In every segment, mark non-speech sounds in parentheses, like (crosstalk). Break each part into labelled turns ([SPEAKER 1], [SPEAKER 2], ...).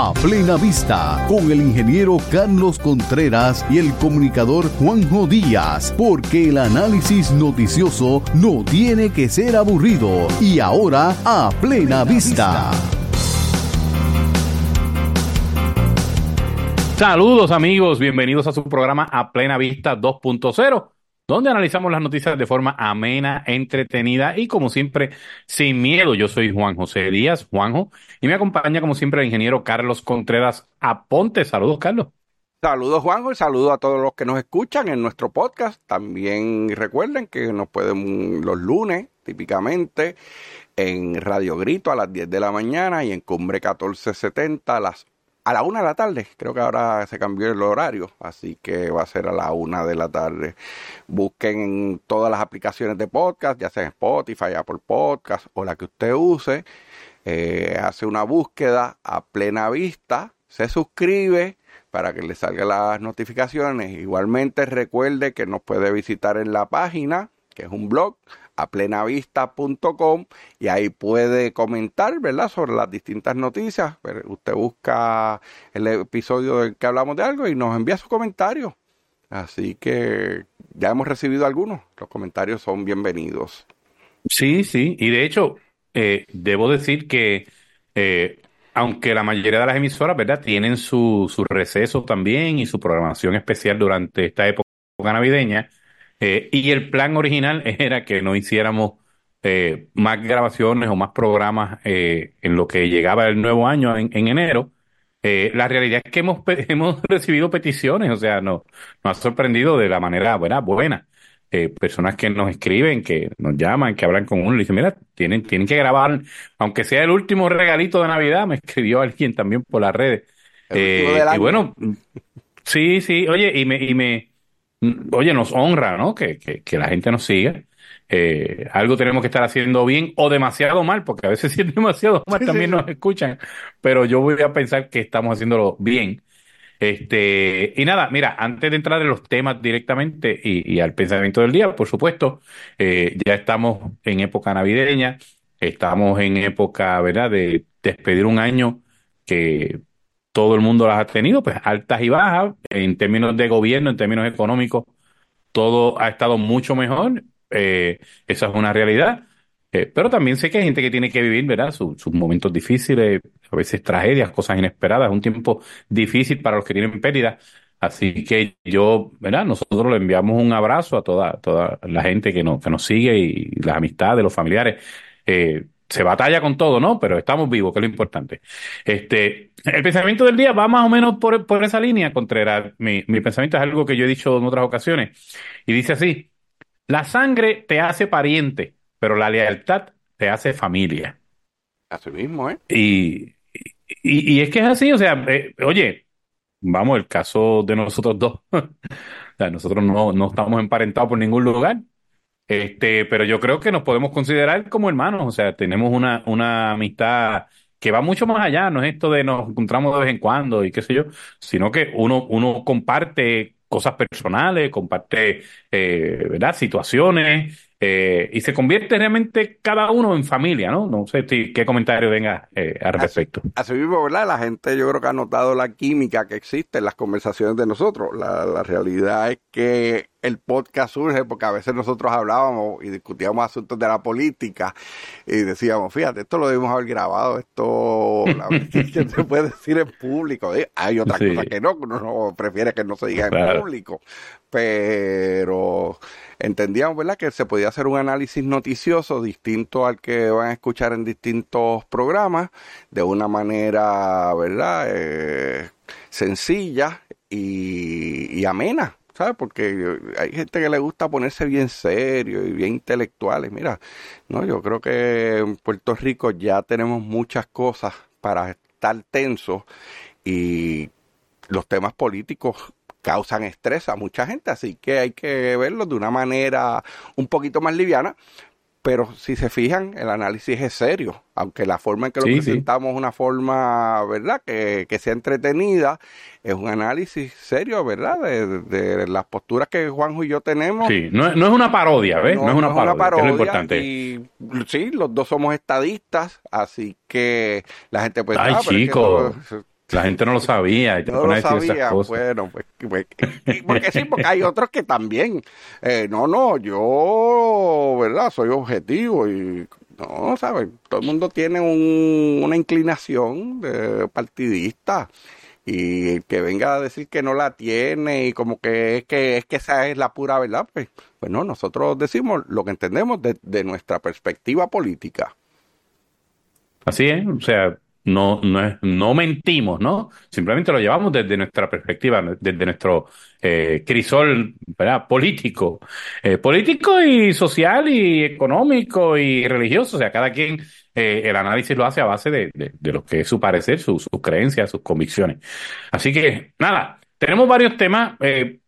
[SPEAKER 1] a plena vista con el ingeniero Carlos Contreras y el comunicador Juanjo Díaz, porque el análisis noticioso no tiene que ser aburrido. Y ahora a plena vista.
[SPEAKER 2] Saludos amigos, bienvenidos a su programa A Plena Vista 2.0 donde analizamos las noticias de forma amena, entretenida y como siempre sin miedo. Yo soy Juan José Díaz, Juanjo, y me acompaña como siempre el ingeniero Carlos Contreras Aponte. Saludos, Carlos.
[SPEAKER 3] Saludos, Juanjo, y saludos a todos los que nos escuchan en nuestro podcast. También recuerden que nos pueden los lunes, típicamente, en Radio Grito a las 10 de la mañana y en Cumbre 1470 a las a la una de la tarde. Creo que ahora se cambió el horario, así que va a ser a la una de la tarde. Busquen todas las aplicaciones de podcast, ya sea Spotify, Apple Podcast o la que usted use. Eh, hace una búsqueda a plena vista, se suscribe para que le salgan las notificaciones. Igualmente recuerde que nos puede visitar en la página, que es un blog, a plenavista.com y ahí puede comentar, ¿verdad?, sobre las distintas noticias. Usted busca el episodio del que hablamos de algo y nos envía su comentario. Así que ya hemos recibido algunos. Los comentarios son bienvenidos.
[SPEAKER 2] Sí, sí. Y de hecho, eh, debo decir que eh, aunque la mayoría de las emisoras, ¿verdad?, tienen su, su receso también y su programación especial durante esta época navideña, eh, y el plan original (laughs) era que no hiciéramos eh, más grabaciones o más programas eh, en lo que llegaba el nuevo año en, enero. la realidad es que hemos, (laughs) hemos recibido peticiones, o sea, no, nos ha sorprendido de la manera buena, buena. personas que nos escriben, que nos llaman, que hablan con uno y dicen, mira, tienen, tienen que grabar, aunque sea el último regalito de Navidad, me (laughs) escribió alguien también por las redes. y bueno, sí, sí, oye, y me, y me, oye, nos honra, ¿no? Que, que, la gente nos siga. Eh, algo tenemos que estar haciendo bien o demasiado mal, porque a veces (laughs) si es demasiado mal también nos escuchan, pero yo voy a pensar que estamos haciéndolo bien. Este, y nada, mira, antes de entrar en los temas directamente y, al pensamiento del día, por supuesto, eh, ya estamos en época navideña, estamos en época, ¿verdad?, de despedir un año que todo el mundo las ha tenido, pues altas y bajas, en términos de gobierno, en términos económicos, todo ha estado mucho mejor, eh, esa es una realidad, eh, pero también sé que hay gente que tiene que vivir, ¿verdad? Sus, momentos difíciles, a veces tragedias, cosas inesperadas, un tiempo difícil para los que tienen pérdida. Así que yo, ¿verdad? Nosotros le enviamos un abrazo a toda, toda la gente que nos, que nos sigue y las amistades, los familiares. Eh, se batalla con todo, ¿no? Pero estamos vivos, que es lo importante. Este, el pensamiento del día va más o menos por, por esa línea, Contreras. Mi, mi pensamiento es algo que yo he dicho en otras ocasiones. Y dice así, la sangre te hace pariente, pero la lealtad te hace familia.
[SPEAKER 3] Así mismo, ¿eh?
[SPEAKER 2] Y, y, es que es así, o sea, eh, oye, vamos, el caso de nosotros dos. (laughs) o sea, nosotros no, no estamos emparentados por ningún lugar. Este, pero yo creo que nos podemos considerar como hermanos, o sea, tenemos una, una amistad que va mucho más allá, no es esto de nos encontramos de vez en cuando y qué sé yo, sino que uno, uno comparte cosas personales, comparte, eh, ¿verdad? Situaciones, eh, y se convierte realmente cada uno en familia, ¿no? No sé qué comentario venga eh, al respecto.
[SPEAKER 3] Así, mismo, ¿verdad? La gente yo creo que ha notado la química que existe en las conversaciones de nosotros. La, la realidad es que el podcast surge porque a veces nosotros hablábamos y discutíamos asuntos de la política y decíamos, fíjate, esto lo debemos haber grabado, esto que (laughs) se puede decir en público. Hay otras cosas que no, uno no prefiere que no se diga en público, pero entendíamos, ¿verdad?, que se podía hacer un análisis noticioso distinto al que van a escuchar en distintos programas, de una manera, ¿verdad?, eh, sencilla y, amena. ¿sabes? Porque hay gente que le gusta ponerse bien serio y bien intelectuales. Mira, no, yo creo que en Puerto Rico ya tenemos muchas cosas para estar tensos y los temas políticos causan estrés a mucha gente, así que hay que verlo de una manera un poquito más liviana, pero si se fijan, el análisis es serio, aunque la forma en que lo presentamos es una forma, ¿verdad?, que, sea entretenida, es un análisis serio, ¿verdad?, de, las posturas que Juanjo y yo tenemos.
[SPEAKER 2] Sí, no, es una parodia, ¿ves? No, es una parodia, es lo importante.
[SPEAKER 3] Y sí, los dos somos estadistas, así que la gente puede...
[SPEAKER 2] Ay, ah, chicos La gente no lo sabía.
[SPEAKER 3] no lo sabía. Bueno, pues, pues porque sí, porque hay otros que también. Eh, no, no, yo, ¿verdad? Soy objetivo y no, ¿sabes? Todo el mundo tiene un, una inclinación de partidista y que venga a decir que no la tiene y como que es que es que esa es la pura verdad, pues, pues no, nosotros decimos lo que entendemos de, de nuestra perspectiva política.
[SPEAKER 2] Así es, o sea, no, no, no mentimos, ¿no? Simplemente lo llevamos desde nuestra perspectiva, desde nuestro eh, crisol ¿verdad? político, eh, político y social y económico y religioso. O sea, cada quien eh, el análisis lo hace a base de, de, lo que es su parecer, sus creencias, sus convicciones. Así que, nada, tenemos varios temas. Eh,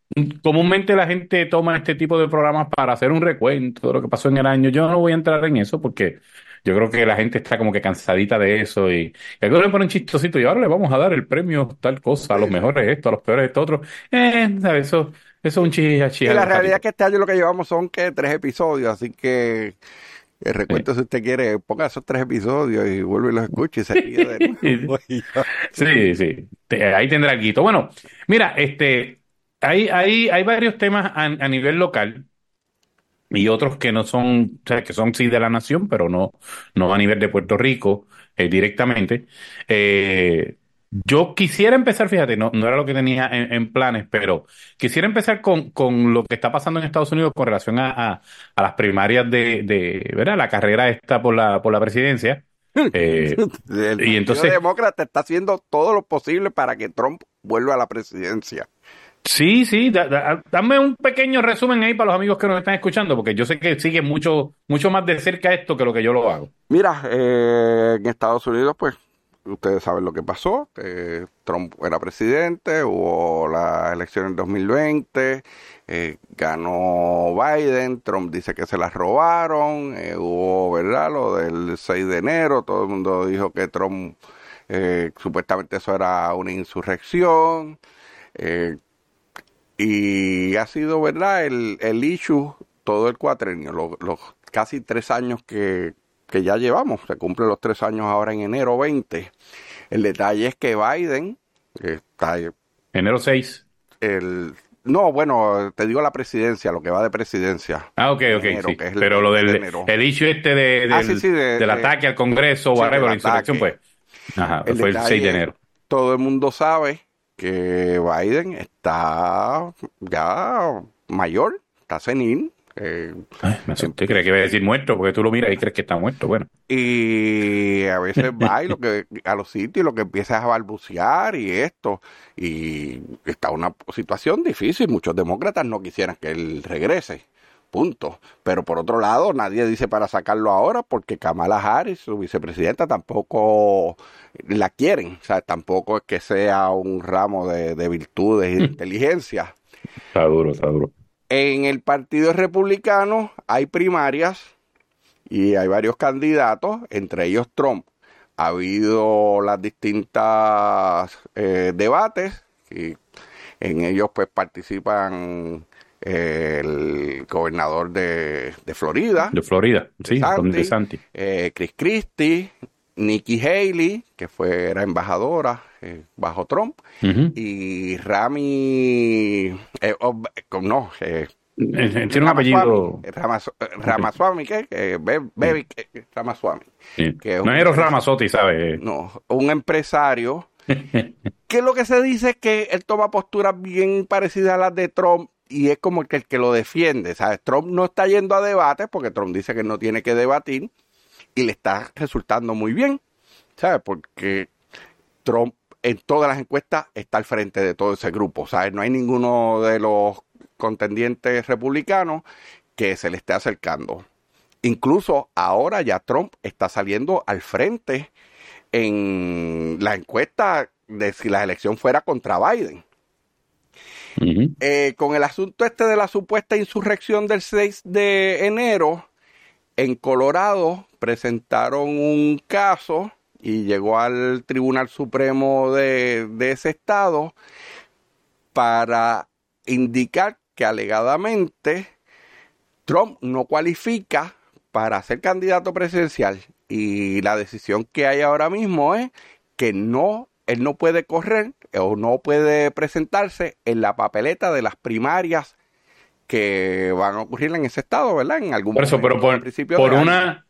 [SPEAKER 2] comúnmente la gente toma este tipo de programas para hacer un recuento de lo que pasó en el año. Yo no voy a entrar en eso porque yo creo que la gente está como que cansadita de eso y, y algunos le ponen chistosito y ahora le vamos a dar el premio tal cosa, a los mejores esto, a los peores esto otro. Eh, Eso, eso es un chiste.
[SPEAKER 3] Y la realidad es que este año lo que llevamos son que tres episodios, así que el recuento, si usted quiere, ponga esos tres episodios y vuelve y los escuche y se ríe de (laughs) nuevo.
[SPEAKER 2] sí, sí. Ahí tendrá el guito. Bueno, mira, este, hay, hay, hay varios temas a, a nivel local y otros que no son, o sea, que son sí de la nación, pero no, no a nivel de Puerto Rico eh, directamente. Eh, yo quisiera empezar, fíjate, no, no era lo que tenía en, planes, pero quisiera empezar con, con, lo que está pasando en Estados Unidos con relación a, a, las primarias de, de, ¿verdad? La carrera esta por la, por la presidencia. (laughs)
[SPEAKER 3] Eh, el y entonces, demócrata está haciendo todo lo posible para que Trump vuelva a la presidencia.
[SPEAKER 2] Sí, sí, dame un pequeño resumen ahí para los amigos que nos están escuchando, porque yo sé que sigue mucho, mucho más de cerca esto que lo que yo lo hago.
[SPEAKER 3] Mira, eh, en Estados Unidos, pues, ustedes saben lo que pasó. Trump era presidente, hubo la elección en 2020, eh, ganó Biden, Trump dice que se las robaron, eh, hubo, ¿verdad? Lo del 6 de enero, todo el mundo dijo que Trump, supuestamente eso era una insurrección. Y ha sido, ¿verdad?, el, el issue todo el cuatrenio, los, casi tres años que, que ya llevamos, se cumplen los tres años ahora en enero 20. El detalle es que Biden está...
[SPEAKER 2] Enero 6.
[SPEAKER 3] El, no, bueno, te digo la presidencia, lo que va de presidencia.
[SPEAKER 2] Ah, ok, ok, Pero lo del el issue este de, ah, del, ataque al Congreso, o whatever, la insurrección, pues. Ajá, fue el 6 de enero.
[SPEAKER 3] Todo el mundo sabe que Biden está ya mayor, está senil.
[SPEAKER 2] Eh, me asusté, creía que iba a decir muerto, porque tú lo miras y crees que está muerto, bueno.
[SPEAKER 3] Y a veces va y lo que, a los sitios lo que empieza es a balbucear y esto, y está una situación difícil, muchos demócratas no quisieran que él regrese punto. Pero por otro lado, nadie dice para sacarlo ahora porque Kamala Harris, su vicepresidenta, tampoco la quieren. O sea, tampoco es que sea un ramo de, virtudes y de (laughs) inteligencia.
[SPEAKER 2] Está duro, está duro.
[SPEAKER 3] En el Partido Republicano hay primarias y hay varios candidatos, entre ellos Trump. Ha habido las distintas eh, debates y en ellos pues participan el gobernador de, Florida.
[SPEAKER 2] De Florida, sí,
[SPEAKER 3] de Santi. Eh, Chris Christie, Nikki Haley, que fue, era embajadora eh, bajo Trump, y Rami, eh, oh, no,
[SPEAKER 2] tiene un apellido.
[SPEAKER 3] Ramaswamy, ¿qué? Baby Ramaswamy.
[SPEAKER 2] Que no es Ramazotti, ¿sabes?
[SPEAKER 3] No, un empresario (laughs) que lo que se dice es que él toma posturas bien parecidas a las de Trump y es como que el que lo defiende. ¿sabes? Trump no está yendo a debates porque Trump dice que no tiene que debatir y le está resultando muy bien. ¿Sabes? Porque Trump en todas las encuestas está al frente de todo ese grupo. ¿Sabes? No hay ninguno de los contendientes republicanos que se le esté acercando. Incluso ahora ya Trump está saliendo al frente en la encuesta de si la elección fuera contra Biden. Eh, con el asunto este de la supuesta insurrección del 6 de enero, en Colorado presentaron un caso y llegó al Tribunal Supremo de, de ese estado para indicar que alegadamente Trump no cualifica para ser candidato presidencial. Y la decisión que hay ahora mismo es que no él no puede correr o no puede presentarse en la papeleta de las primarias que van a ocurrir en ese estado, ¿verdad? En algún
[SPEAKER 2] por eso, pero por, por una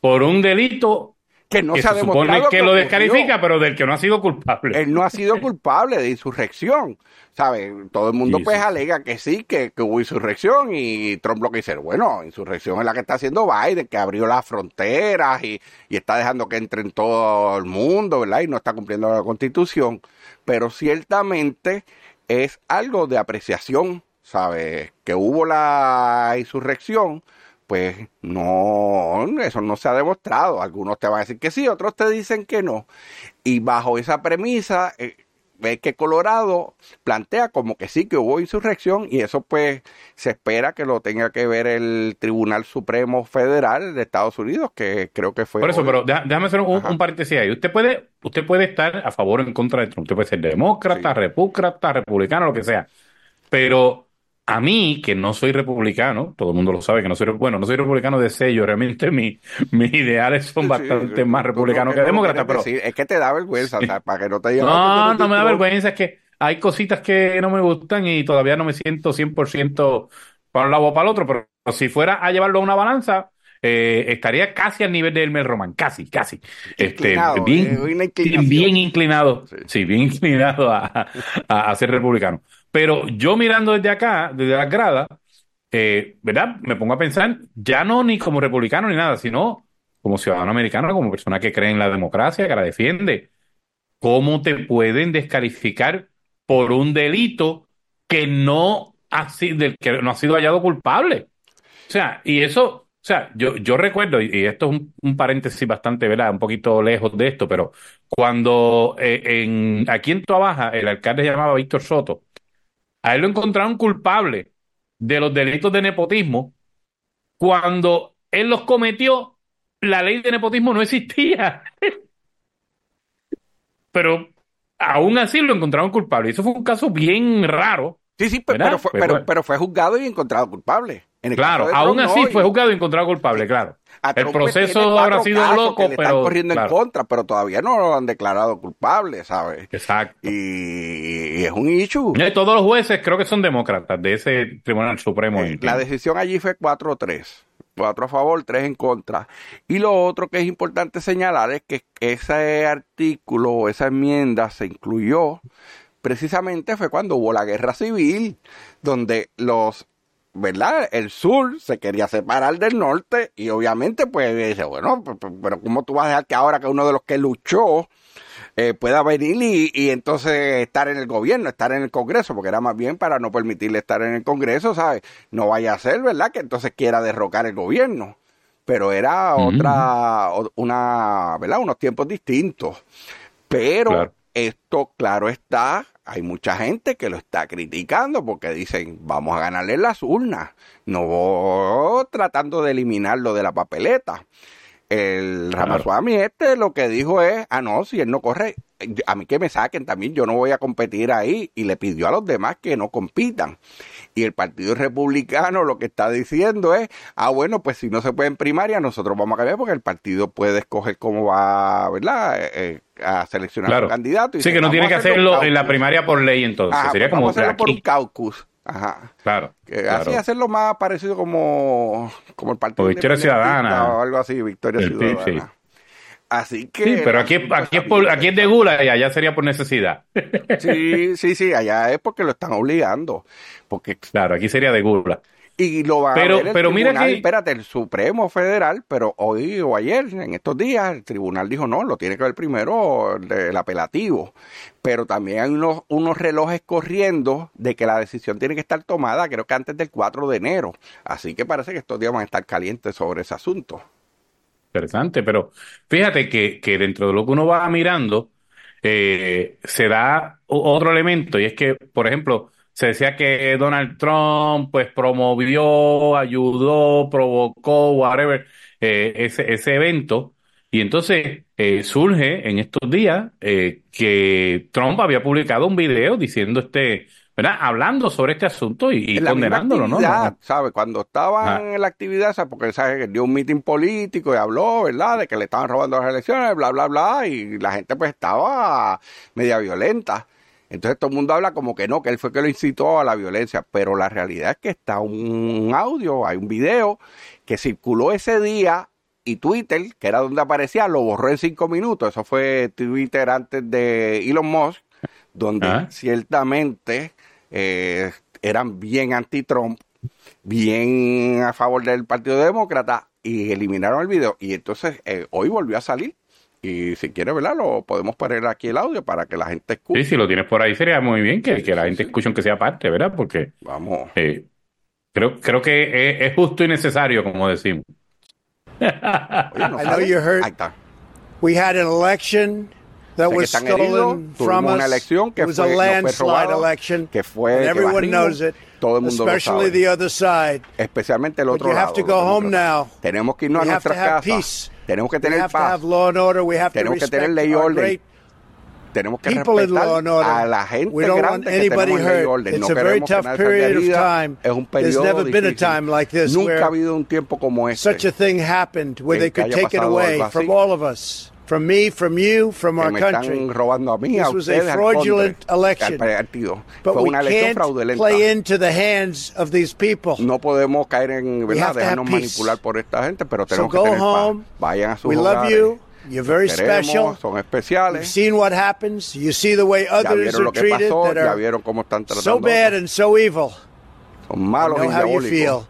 [SPEAKER 2] por un delito
[SPEAKER 3] que no se, ha demostrado
[SPEAKER 2] que, lo descalifica, pero del que no ha sido culpable.
[SPEAKER 3] Él no ha sido culpable de insurrección, ¿sabe? Todo el mundo pues alega que sí, que, hubo insurrección y Trump lo que dice, bueno, insurrección es la que está haciendo Biden, que abrió las fronteras y, y está dejando que entre en todo el mundo, ¿verdad? Y no está cumpliendo la constitución, pero ciertamente es algo de apreciación, ¿sabe? Que hubo la insurrección, pues no, eso no se ha demostrado. Algunos te van a decir que sí, otros te dicen que no. Y bajo esa premisa, eh, que Colorado plantea como que sí, que hubo insurrección y eso pues se espera que lo tenga que ver el Tribunal Supremo Federal de Estados Unidos, que creo que fue...
[SPEAKER 2] Por eso, pero déjame hacer un, paréntesis ahí. Usted puede, usted puede estar a favor o en contra de Trump. Usted puede ser demócrata, repúcrata, republicano, lo que sea. Pero a mí, que no soy republicano, todo el mundo lo sabe que no soy, bueno, no soy republicano de sello, realmente mi, mis ideales son bastante más republicanos que demócratas, pero...
[SPEAKER 3] es que te da vergüenza, para que no te digan...
[SPEAKER 2] No, no me da vergüenza, es que hay cositas que no me gustan y todavía no me siento 100% para un lado o para el otro, pero si fuera a llevarlo a una balanza, eh, estaría casi al nivel de Elmer Roman, casi, casi. Este, bien, eh, bien inclinado, sí. bien (laughs) inclinado a, a ser republicano. Pero yo mirando desde acá, desde las gradas, eh, ¿verdad? Me pongo a pensar, ya no ni como republicano ni nada, sino como ciudadano americano, como persona que cree en la democracia, que la defiende. ¿Cómo te pueden descalificar por un delito que no ha sido, del que no ha sido hallado culpable? O sea, y eso, o sea, yo, yo recuerdo, y esto es un, paréntesis bastante, ¿verdad? Un poquito lejos de esto, pero cuando eh, en, aquí en Tuabaja el alcalde se llamaba Víctor Soto, a él lo encontraron culpable de los delitos de nepotismo cuando él los cometió, la ley de nepotismo no existía. (laughs) pero aún así lo encontraron culpable. Eso fue un caso bien raro.
[SPEAKER 3] Sí, sí, pero, fue, pero, pero, fue juzgado y encontrado culpable.
[SPEAKER 2] Claro, aún así fue juzgado y encontrado culpable, claro el proceso habrá sido loco, pero.
[SPEAKER 3] Están corriendo en contra, pero todavía no lo han declarado culpable, ¿sabes?
[SPEAKER 2] Exacto.
[SPEAKER 3] Y, es un issue.
[SPEAKER 2] Y todos los jueces creo que son demócratas de ese Tribunal Supremo.
[SPEAKER 3] Eh, la decisión allí fue 4-3. 4 a favor, 3 en contra. Y lo otro que es importante señalar es que ese artículo o esa enmienda se incluyó precisamente fue cuando hubo la guerra civil, donde los ¿verdad? El sur se quería separar del norte y obviamente pues dice, bueno, pero ¿cómo tú vas a dejar que ahora que uno de los que luchó eh, pueda venir y, entonces estar en el gobierno, estar en el Congreso, porque era más bien para no permitirle estar en el Congreso, ¿sabes? No vaya a ser, ¿verdad? Que entonces quiera derrocar el gobierno. Pero era otra, una, ¿verdad? Unos tiempos distintos. Pero esto, claro está, hay mucha gente que lo está criticando porque dicen, vamos a ganarle las urnas, no tratando de eliminarlo de la papeleta. El Ramaswamy este lo que dijo es, ah, no, si él no corre, a mí que me saquen también, yo no voy a competir ahí. Y le pidió a los demás que no compitan. Y el Partido Republicano lo que está diciendo es, ah, bueno, pues si no se puede en primaria, nosotros vamos a cambiar porque el partido puede escoger cómo va, ¿verdad? Eh, eh, a seleccionar a su candidato.
[SPEAKER 2] sí, que no tiene que hacerlo en la primaria por ley entonces. Sería como
[SPEAKER 3] vamos a hacerlo por un caucus. Ajá.
[SPEAKER 2] Claro,
[SPEAKER 3] Así hacerlo más parecido como, como el Partido
[SPEAKER 2] Victoria Ciudadana.
[SPEAKER 3] O algo así, Victoria Ciudadana. Así que.
[SPEAKER 2] Sí, pero aquí, aquí, es por, aquí es de gula y allá sería por necesidad.
[SPEAKER 3] Sí, sí, sí, allá es porque lo están obligando. Porque,
[SPEAKER 2] claro, aquí sería de gula.
[SPEAKER 3] Y lo va pero, a ver pero mira que... espérate, el Supremo Federal, pero hoy o ayer, en estos días, el tribunal dijo no, lo tiene que ver primero el, apelativo. Pero también hay unos, unos relojes corriendo de que la decisión tiene que estar tomada, creo que antes del 4 de enero. Así que parece que estos días van a estar calientes sobre ese asunto.
[SPEAKER 2] Interesante, pero fíjate que, que dentro de lo que uno va mirando, eh, se da otro elemento, y es que, por ejemplo, se decía que Donald Trump pues promovió, ayudó, provocó, whatever, eh, ese, ese evento. Y entonces eh, surge en estos días eh, que Trump había publicado un video diciendo este ¿verdad? Hablando sobre este asunto y, condenándolo, ¿no?
[SPEAKER 3] ¿sabes? Cuando estaban en la actividad, porque ¿sabes? que dio un mitin político y habló, ¿verdad? De que le estaban robando las elecciones, bla, bla, bla, y la gente pues estaba media violenta. Entonces todo el mundo habla como que no, que él fue que lo incitó a la violencia, pero la realidad es que está un audio, hay un video que circuló ese día y Twitter, que era donde aparecía, lo borró en cinco minutos. Eso fue Twitter antes de Elon Musk, donde ah. ciertamente eh, eran bien anti-Trump, bien a favor del Partido Demócrata y eliminaron el video. Y entonces eh, hoy volvió a salir. Y si quiere verla, lo podemos poner aquí el audio para que la gente escuche.
[SPEAKER 2] Sí, si lo tienes por ahí sería muy bien que, que la gente escuche aunque sea parte, ¿verdad? Porque
[SPEAKER 3] Vamos.
[SPEAKER 2] Eh, creo, creo que es, justo y necesario, como decimos.
[SPEAKER 4] I know you heard. We had an election that was stolen from us.
[SPEAKER 3] Una elección que
[SPEAKER 4] it was fue, a landslide
[SPEAKER 3] no
[SPEAKER 4] election.
[SPEAKER 3] Que fue
[SPEAKER 4] and everyone knows it.
[SPEAKER 3] Todo el mundo
[SPEAKER 4] especially the other side.
[SPEAKER 3] Especialmente el otro
[SPEAKER 4] But you have to go home now.
[SPEAKER 3] Tenemos que irnos
[SPEAKER 4] we
[SPEAKER 3] a nuestras casas.
[SPEAKER 4] Peace.
[SPEAKER 3] Tenemos que tener
[SPEAKER 4] we have
[SPEAKER 3] paz.
[SPEAKER 4] To have law and order. We have
[SPEAKER 3] tenemos
[SPEAKER 4] to
[SPEAKER 3] que tener ley y orden. Tenemos que respetar a la gente
[SPEAKER 4] we don't
[SPEAKER 3] grande
[SPEAKER 4] want anybody
[SPEAKER 3] que tenemos ley y orden.
[SPEAKER 4] It's
[SPEAKER 3] no
[SPEAKER 4] a very tough period of time.
[SPEAKER 3] Es un periodo
[SPEAKER 4] There's never
[SPEAKER 3] difícil.
[SPEAKER 4] been a time like this
[SPEAKER 3] Nunca
[SPEAKER 4] where
[SPEAKER 3] ha habido un tiempo como este.
[SPEAKER 4] Such a thing happened where they could take it away from all of us. From me, from you, from our country.
[SPEAKER 3] mí,
[SPEAKER 4] this was a fraudulent election. But
[SPEAKER 3] Fue
[SPEAKER 4] we can't
[SPEAKER 3] fraudulenta.
[SPEAKER 4] play into the hands of these people.
[SPEAKER 3] No podemos caer en verdad, dejarnos manipular por esta gente, pero tenemos
[SPEAKER 4] so
[SPEAKER 3] que tener
[SPEAKER 4] home.
[SPEAKER 3] paz. Vayan a sus
[SPEAKER 4] we
[SPEAKER 3] hogares.
[SPEAKER 4] love you. You're very
[SPEAKER 3] Queremos,
[SPEAKER 4] special.
[SPEAKER 3] Son especiales.
[SPEAKER 4] You've seen what happens. You see the way others are treated
[SPEAKER 3] pasó,
[SPEAKER 4] that are
[SPEAKER 3] vieron cómo están
[SPEAKER 4] so bad and so evil.
[SPEAKER 3] Son malos
[SPEAKER 4] I know
[SPEAKER 3] y
[SPEAKER 4] how you feel.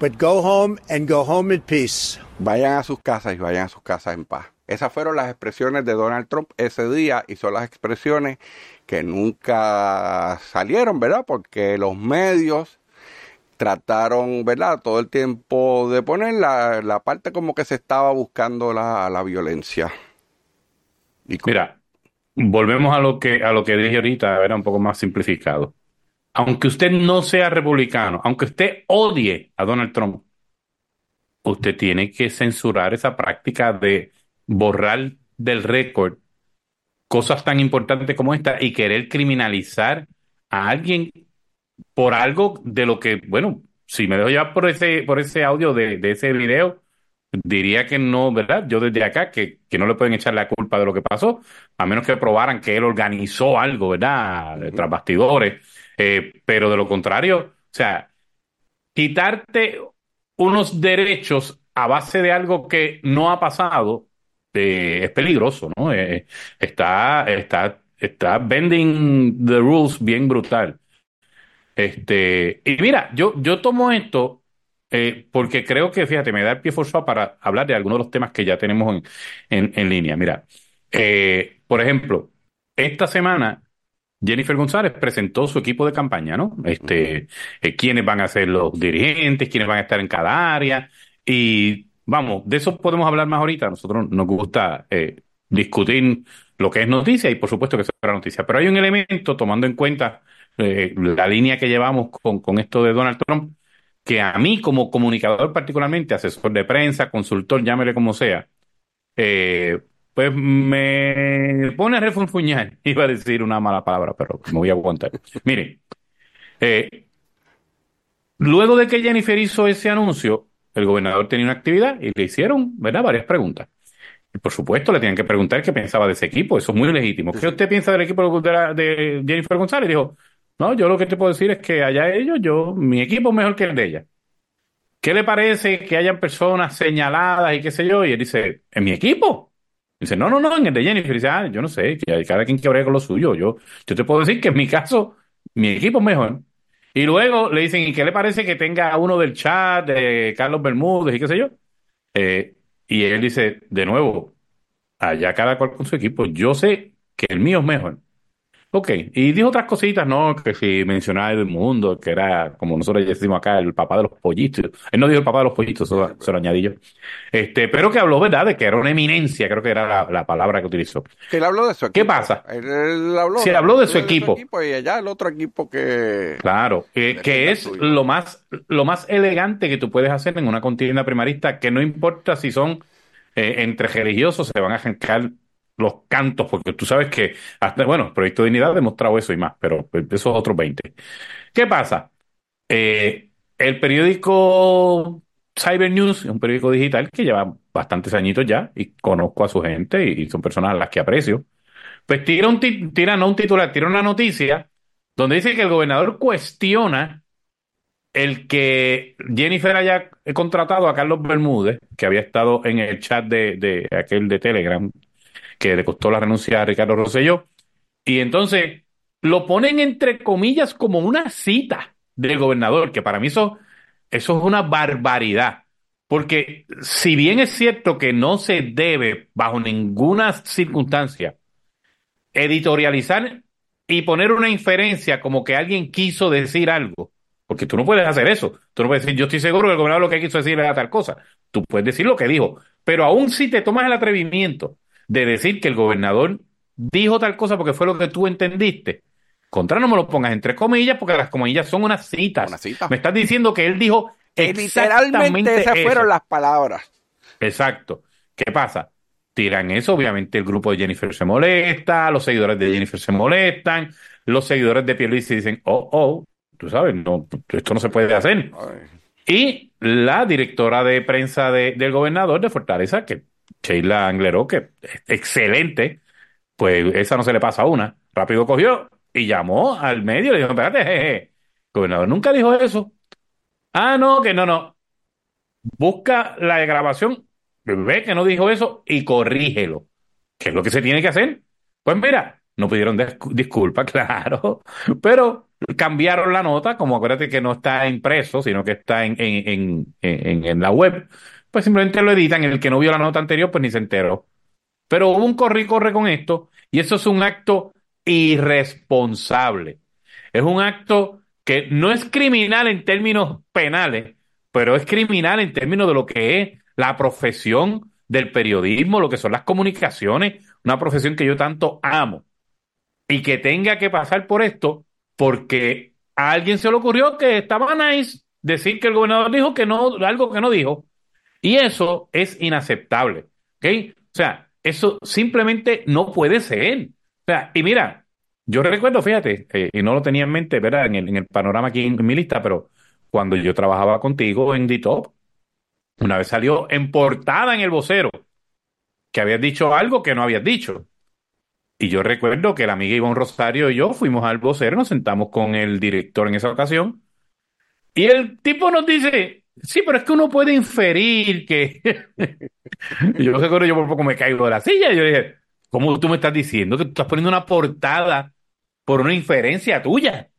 [SPEAKER 4] But go home and go home in peace.
[SPEAKER 3] Vayan a sus casas y vayan a sus casas en paz. Esas fueron las expresiones de Donald Trump ese día y son las expresiones que nunca salieron, ¿verdad? Porque los medios trataron, ¿verdad? Todo el tiempo de poner la, la parte como que se estaba buscando la, la violencia.
[SPEAKER 2] Y Mira, volvemos a lo que a lo que dije ahorita, era un poco más simplificado. Aunque usted no sea republicano, aunque usted odie a Donald Trump, usted tiene que censurar esa práctica de borrar del récord cosas tan importantes como esta y querer criminalizar a alguien por algo de lo que, bueno, si me dejo llevar por ese, por ese audio de, de ese video, diría que no, ¿verdad? Yo desde acá, que, que no le pueden echar la culpa de lo que pasó, a menos que probaran que él organizó algo, ¿verdad? Tras bastidores. Eh, pero de lo contrario, o sea, quitarte unos derechos a base de algo que no ha pasado eh, es peligroso, ¿no? Eh, está, está, está bending the rules bien brutal. Este, y mira, yo, yo tomo esto eh, porque creo que, fíjate, me da el pie forzado para hablar de algunos de los temas que ya tenemos en, en, línea. Mira, eh, por ejemplo, esta semana Jennifer González presentó su equipo de campaña, ¿no? Este, eh, quiénes van a ser los dirigentes, quiénes van a estar en cada área. Y vamos, de eso podemos hablar más ahorita. Nosotros nos gusta eh, discutir lo que es noticia y por supuesto que será noticia. Pero hay un elemento, tomando en cuenta eh, la línea que llevamos con, con esto de Donald Trump, que a mí como comunicador particularmente, asesor de prensa, consultor, llámele como sea, eh, pues me pone a refunfuñar. (laughs) Iba a decir una mala palabra, pero me voy a aguantar. Miren, eh, luego de que Jennifer hizo ese anuncio, el gobernador tenía una actividad y le hicieron, ¿verdad?, varias preguntas. Y por supuesto le tenían que preguntar qué pensaba de ese equipo, eso es muy legítimo. ¿Qué usted piensa del equipo de, la- de Jennifer González? Dijo, no, yo lo que te puedo decir es que allá ellos, yo, mi equipo es mejor que el de ella. ¿Qué le parece que hayan personas señaladas y qué sé yo? Y él dice, ¿en mi equipo? Dice, no, no, no, en el de Jennifer. dice, ah, yo no sé, que cada quien que con lo suyo. Yo, yo te puedo decir que en mi caso, mi equipo es mejor. Y luego le dicen, ¿y qué le parece que tenga uno del chat de Carlos Bermúdez y qué sé yo? Eh, y él dice, de nuevo, allá cada cual con su equipo. Yo sé que el mío es mejor. Ok, y dijo otras cositas, ¿no? Que si mencionaba el mundo, que era, como nosotros decimos acá, el papá de los pollitos. Él no dijo el papá de los pollitos, eso se lo añadí yo. Este, pero que habló, ¿verdad? De que era una eminencia, creo que era la, la palabra que utilizó.
[SPEAKER 3] Que él habló de su equipo.
[SPEAKER 2] ¿Qué pasa?
[SPEAKER 3] Él, él habló,
[SPEAKER 2] habló de su equipo.
[SPEAKER 3] Y allá el otro equipo que...
[SPEAKER 2] Claro, que, es lo más, lo más elegante que tú puedes hacer en una contienda primarista, que no importa si son eh, entre religiosos, se van a arrancar los cantos, porque tú sabes que, hasta, bueno, el Proyecto de Dignidad ha demostrado eso y más, pero esos otros 20. ¿Qué pasa? Eh, el periódico Cyber News es un periódico digital que lleva bastantes añitos ya y conozco a su gente y, son personas a las que aprecio. Pues tira, un tira no un titular, tira una noticia donde dice que el gobernador cuestiona el que Jennifer haya contratado a Carlos Bermúdez, que había estado en el chat de, de aquel de Telegram, que le costó la renuncia a Ricardo Rosselló, y entonces lo ponen entre comillas como una cita del gobernador, que para mí eso, eso es una barbaridad. Porque si bien es cierto que no se debe, bajo ninguna circunstancia, editorializar y poner una inferencia como que alguien quiso decir algo, porque tú no puedes hacer eso. Tú no puedes decir, yo estoy seguro que el gobernador lo que quiso decir era tal cosa. Tú puedes decir lo que dijo. Pero aún si te tomas el atrevimiento de decir que el gobernador dijo tal cosa porque fue lo que tú entendiste, contra no me lo pongas entre comillas porque las comillas son unas citas. Me estás diciendo que él dijo
[SPEAKER 3] literalmente esas fueron las palabras.
[SPEAKER 2] Exacto. ¿Qué pasa? Tiran eso, obviamente el grupo de Jennifer se molesta, los seguidores de Jennifer se molestan, los seguidores de Pierluisi dicen, oh, oh, tú sabes, no, esto no se puede hacer. Y la directora de prensa del gobernador de Fortaleza, que Sheila Angleró, que es excelente, pues esa no se le pasa a una. Rápido cogió y llamó al medio y le dijo, espérate, jeje, el gobernador nunca dijo eso. Ah, no, que no, no. Busca la grabación, ve que no dijo eso y corrígelo. ¿Qué es lo que se tiene que hacer? Pues mira, no pidieron disculpas, (laughs) claro, pero cambiaron la nota, como acuérdate que no está impreso, sino que está en, en, en, en, la web, pues simplemente lo editan. El que no vio la nota anterior, pues ni se enteró. Pero hubo un corre y corre con esto, y eso es un acto irresponsable. Es un acto que no es criminal en términos penales, pero es criminal en términos de lo que es la profesión del periodismo, lo que son las comunicaciones, una profesión que yo tanto amo. Y que tenga que pasar por esto, porque a alguien se le ocurrió que estaba nice decir que el gobernador dijo que no, algo que no dijo. Y eso es inaceptable. ¿Ok? O sea, eso simplemente no puede ser. O sea, y mira, yo recuerdo, fíjate, eh, y no lo tenía en mente, ¿verdad? En el, panorama aquí en, mi lista, pero cuando yo trabajaba contigo en D-Top, una vez salió en portada en el vocero que habías dicho algo que no habías dicho. Y yo recuerdo que la amiga Ivonne Rosario y yo fuimos al vocero, nos sentamos con el director en esa ocasión, y el tipo nos dice, sí, pero es que uno puede inferir que... (laughs) yo recuerdo, yo por poco me caigo de la silla, yo dije, ¿cómo tú me estás diciendo que tú estás poniendo una portada por una inferencia tuya?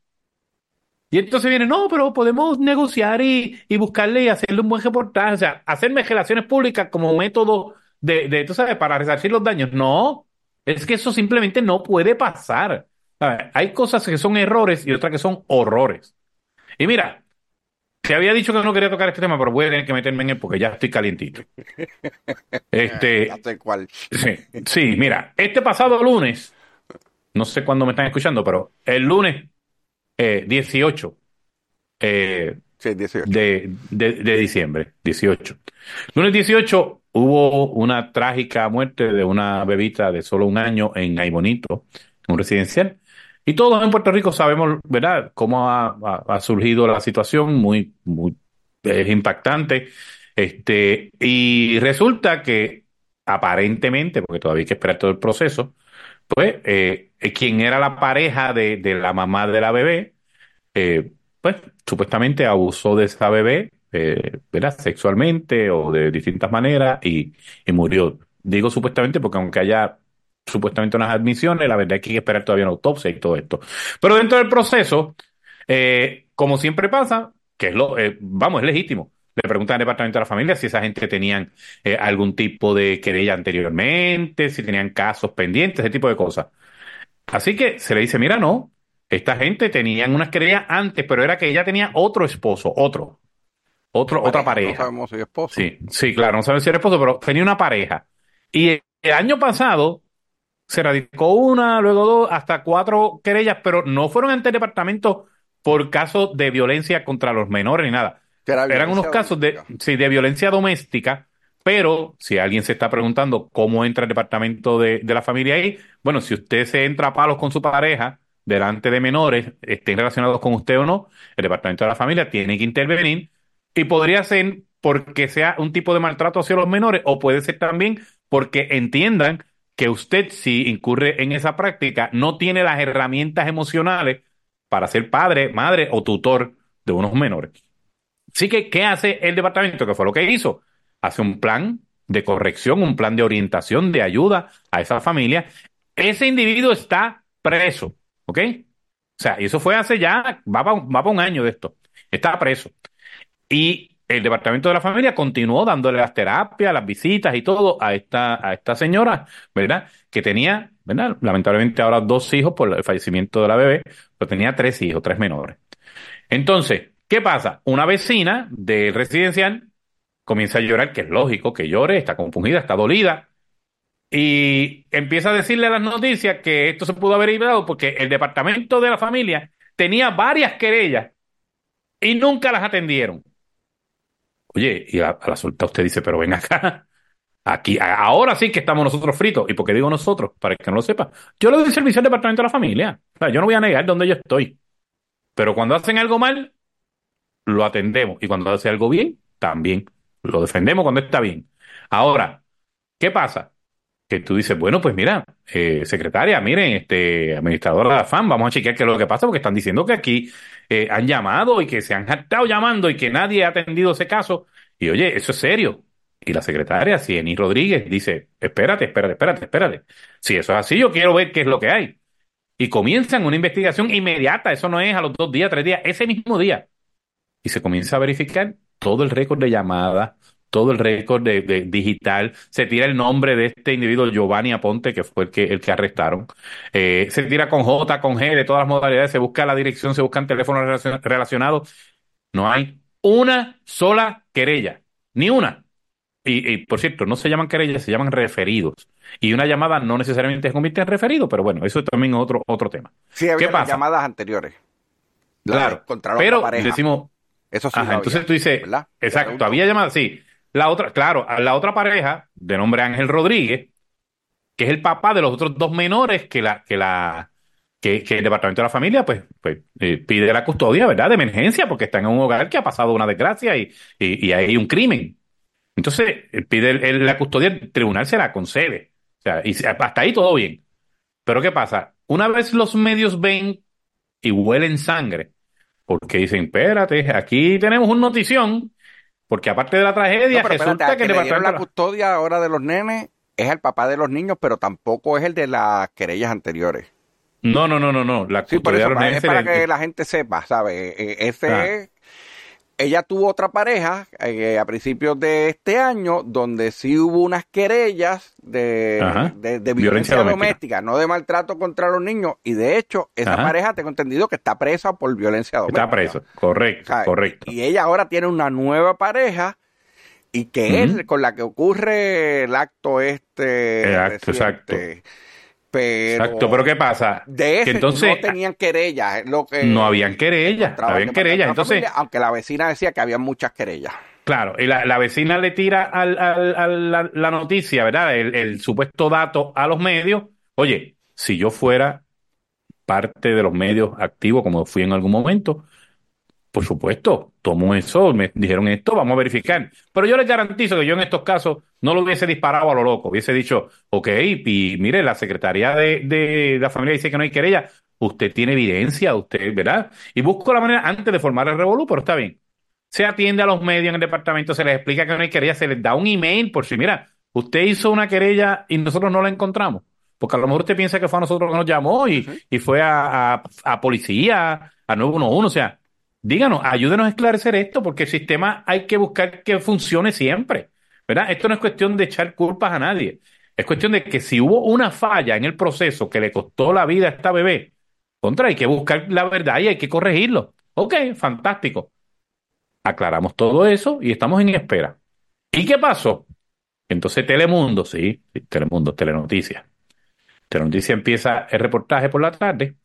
[SPEAKER 2] Y entonces viene, no, pero podemos negociar y, y buscarle y hacerle un buen reportaje, o sea, hacerme relaciones públicas como método de, de, tú sabes, para resarcir los daños. No, es que eso simplemente no puede pasar. Hay cosas que son errores y otras que son horrores. Y mira, te había dicho que no quería tocar este tema, pero voy a tener que meterme en él porque ya estoy calientito. (laughs) Este,
[SPEAKER 3] ya sé cuál.
[SPEAKER 2] Sí, sí, mira, este pasado lunes, no sé cuándo me están escuchando, pero el lunes eh, 18, eh,
[SPEAKER 3] sí, 18.
[SPEAKER 2] De, de, de, diciembre, 18. Lunes 18 hubo una trágica muerte de una bebita de solo un año en Aybonito, un residencial. Y todos en Puerto Rico sabemos, ¿verdad?, cómo ha, surgido la situación, muy, muy impactante. Este, y resulta que aparentemente, porque todavía hay que esperar todo el proceso, pues eh, quien era la pareja de, de, la mamá de la bebé, eh, pues supuestamente abusó de esa bebé eh, ¿verdad? sexualmente o de distintas maneras y, murió. Digo supuestamente porque aunque haya supuestamente unas admisiones, la verdad es que hay que esperar todavía una autopsia y todo esto. Pero dentro del proceso, eh, como siempre pasa, que es lo, eh, vamos, es legítimo. Le preguntan al departamento de la familia si esa gente tenían eh, algún tipo de querella anteriormente, si tenían casos pendientes, ese tipo de cosas. Así que se le dice, mira, no, esta gente tenían unas querellas antes, pero era que ella tenía otro esposo, otro otro, otra pareja. No
[SPEAKER 3] sabemos si es esposo.
[SPEAKER 2] Sí, sí, claro, no sabemos si era esposo, pero tenía una pareja. Y el año pasado se radicó una, luego dos, hasta cuatro querellas, pero no fueron ante el departamento por casos de violencia contra los menores ni nada. Eran unos casos de, sí, de violencia doméstica, Pero si alguien se está preguntando cómo entra el departamento de, de la familia ahí, bueno, si usted se entra a palos con su pareja delante de menores, estén relacionados con usted o no, el departamento de la familia tiene que intervenir y podría ser porque sea un tipo de maltrato hacia los menores o puede ser también porque entiendan que usted si incurre en esa práctica no tiene las herramientas emocionales para ser padre, madre o tutor de unos menores. Así que, ¿qué hace el departamento? ¿Qué fue lo que hizo? Hace un plan de corrección, un plan de orientación, de ayuda a esa familia. Ese individuo está preso, ¿ok? O sea, eso fue hace ya, va para, va un año de esto. Está preso. Y el departamento de la familia continuó dándole las terapias, las visitas y todo a esta, a esta señora, ¿verdad? Que tenía, ¿verdad? Lamentablemente ahora dos hijos por el fallecimiento de la bebé, pero tenía tres hijos, tres menores. Entonces, ¿qué pasa? Una vecina del residencial comienza a llorar, que es lógico que llore, está compungida, está dolida, y empieza a decirle a las noticias que esto se pudo haber evitado porque el departamento de la familia tenía varias querellas y nunca las atendieron. Oye, y a, la suelta usted dice, pero ven acá. Aquí, ahora sí que estamos nosotros fritos. ¿Y por qué digo nosotros? Para que no lo sepa. Yo le doy servicio al departamento de la familia. O sea, yo no voy a negar dónde yo estoy. Pero cuando hacen algo mal, lo atendemos. Y cuando hacen algo bien, también. Lo defendemos cuando está bien. Ahora, ¿qué pasa? Que tú dices, bueno, pues mira, eh, secretaria, miren, este, administradora de FAM, vamos a chequear qué es lo que pasa, porque están diciendo que aquí eh, han llamado y que se han estado llamando y que nadie ha atendido ese caso. Y oye, eso es serio. Y la secretaria, Cieny Rodríguez, dice, espérate, espérate, espérate, espérate. Si eso es así, yo quiero ver qué es lo que hay. Y comienzan una investigación inmediata, eso no es a los dos días, tres días, ese mismo día. Y se comienza a verificar todo el récord de llamadas, todo el récord de, digital, se tira el nombre de este individuo, Giovanni Aponte, que fue el que, el que arrestaron, eh, se tira con J, con G, de todas las modalidades, se busca la dirección, se buscan teléfonos relacionados, no hay una sola querella, ni una. Y, por cierto, no se llaman querellas, se llaman referidos. Y una llamada no necesariamente se convierte en referido, pero bueno, eso es también otro, otro tema.
[SPEAKER 3] Sí, había ¿Qué pasa? llamadas anteriores.
[SPEAKER 2] Claro, pero decimos... Eso sí. entonces tú dices, exacto, había llamadas, sí. La otra, claro, la otra pareja, de nombre Ángel Rodríguez, que es el papá de los otros dos menores que la, que la, que, el departamento de la familia, pues, pues eh, pide la custodia, ¿verdad? De emergencia, porque está en un hogar que ha pasado una desgracia y, y, hay un crimen. Entonces, pide la custodia, el tribunal se la concede. O sea, y hasta ahí todo bien. Pero ¿qué pasa? Una vez los medios ven y huelen sangre, porque dicen, espérate, aquí tenemos una notición porque aparte de la tragedia, resulta que,
[SPEAKER 3] la custodia ahora de los nenes es el papá de los niños, pero tampoco es el de las querellas anteriores.
[SPEAKER 2] No, no, no, no, no.
[SPEAKER 3] La sí, por eso, es para que la gente sepa, ¿sabes? E, e, ese ah. es ella tuvo otra pareja eh, a principios de este año donde sí hubo unas querellas de, violencia, doméstica. no de maltrato contra los niños. Y de hecho, esa pareja tengo entendido que está presa por violencia doméstica.
[SPEAKER 2] Está presa, correcto, correcto.
[SPEAKER 3] Y ella ahora tiene una nueva pareja y que es con la que ocurre el acto este.
[SPEAKER 2] exacto. Pero Exacto, pero ¿qué pasa?
[SPEAKER 3] De que entonces no tenían querellas, lo que
[SPEAKER 2] no habían querellas, no habían querellas, entonces
[SPEAKER 3] aunque la vecina decía que había muchas querellas.
[SPEAKER 2] Claro, y la, vecina le tira al, al, la, noticia, ¿verdad? El, supuesto dato a los medios. Oye, si yo fuera parte de los medios activos, como fui en algún momento, por supuesto, tomo eso, me dijeron esto, vamos a verificar. Pero yo les garantizo que yo en estos casos no lo hubiese disparado a lo loco, hubiese dicho, ok, y mire, la Secretaría de, de, la Familia dice que no hay querella, usted tiene evidencia, usted, ¿verdad? Y busco la manera antes de formar el revolú, pero está bien. Se atiende a los medios en el departamento, se les explica que no hay querella, se les da un email por si, mira, usted hizo una querella y nosotros no la encontramos. Porque a lo mejor usted piensa que fue a nosotros que nos llamó y, y fue a, a, a policía, a 911, o sea, díganos, ayúdenos a esclarecer esto, porque el sistema hay que buscar que funcione siempre. ¿Verdad? Esto no es cuestión de echar culpas a nadie. Es cuestión de que si hubo una falla en el proceso que le costó la vida a esta bebé, contra, hay que buscar la verdad y hay que corregirlo. Ok, fantástico. Aclaramos todo eso y estamos en espera. ¿Y qué pasó? Entonces Telemundo, sí, Telemundo, Telenoticias. Telenoticias empieza el reportaje por la tarde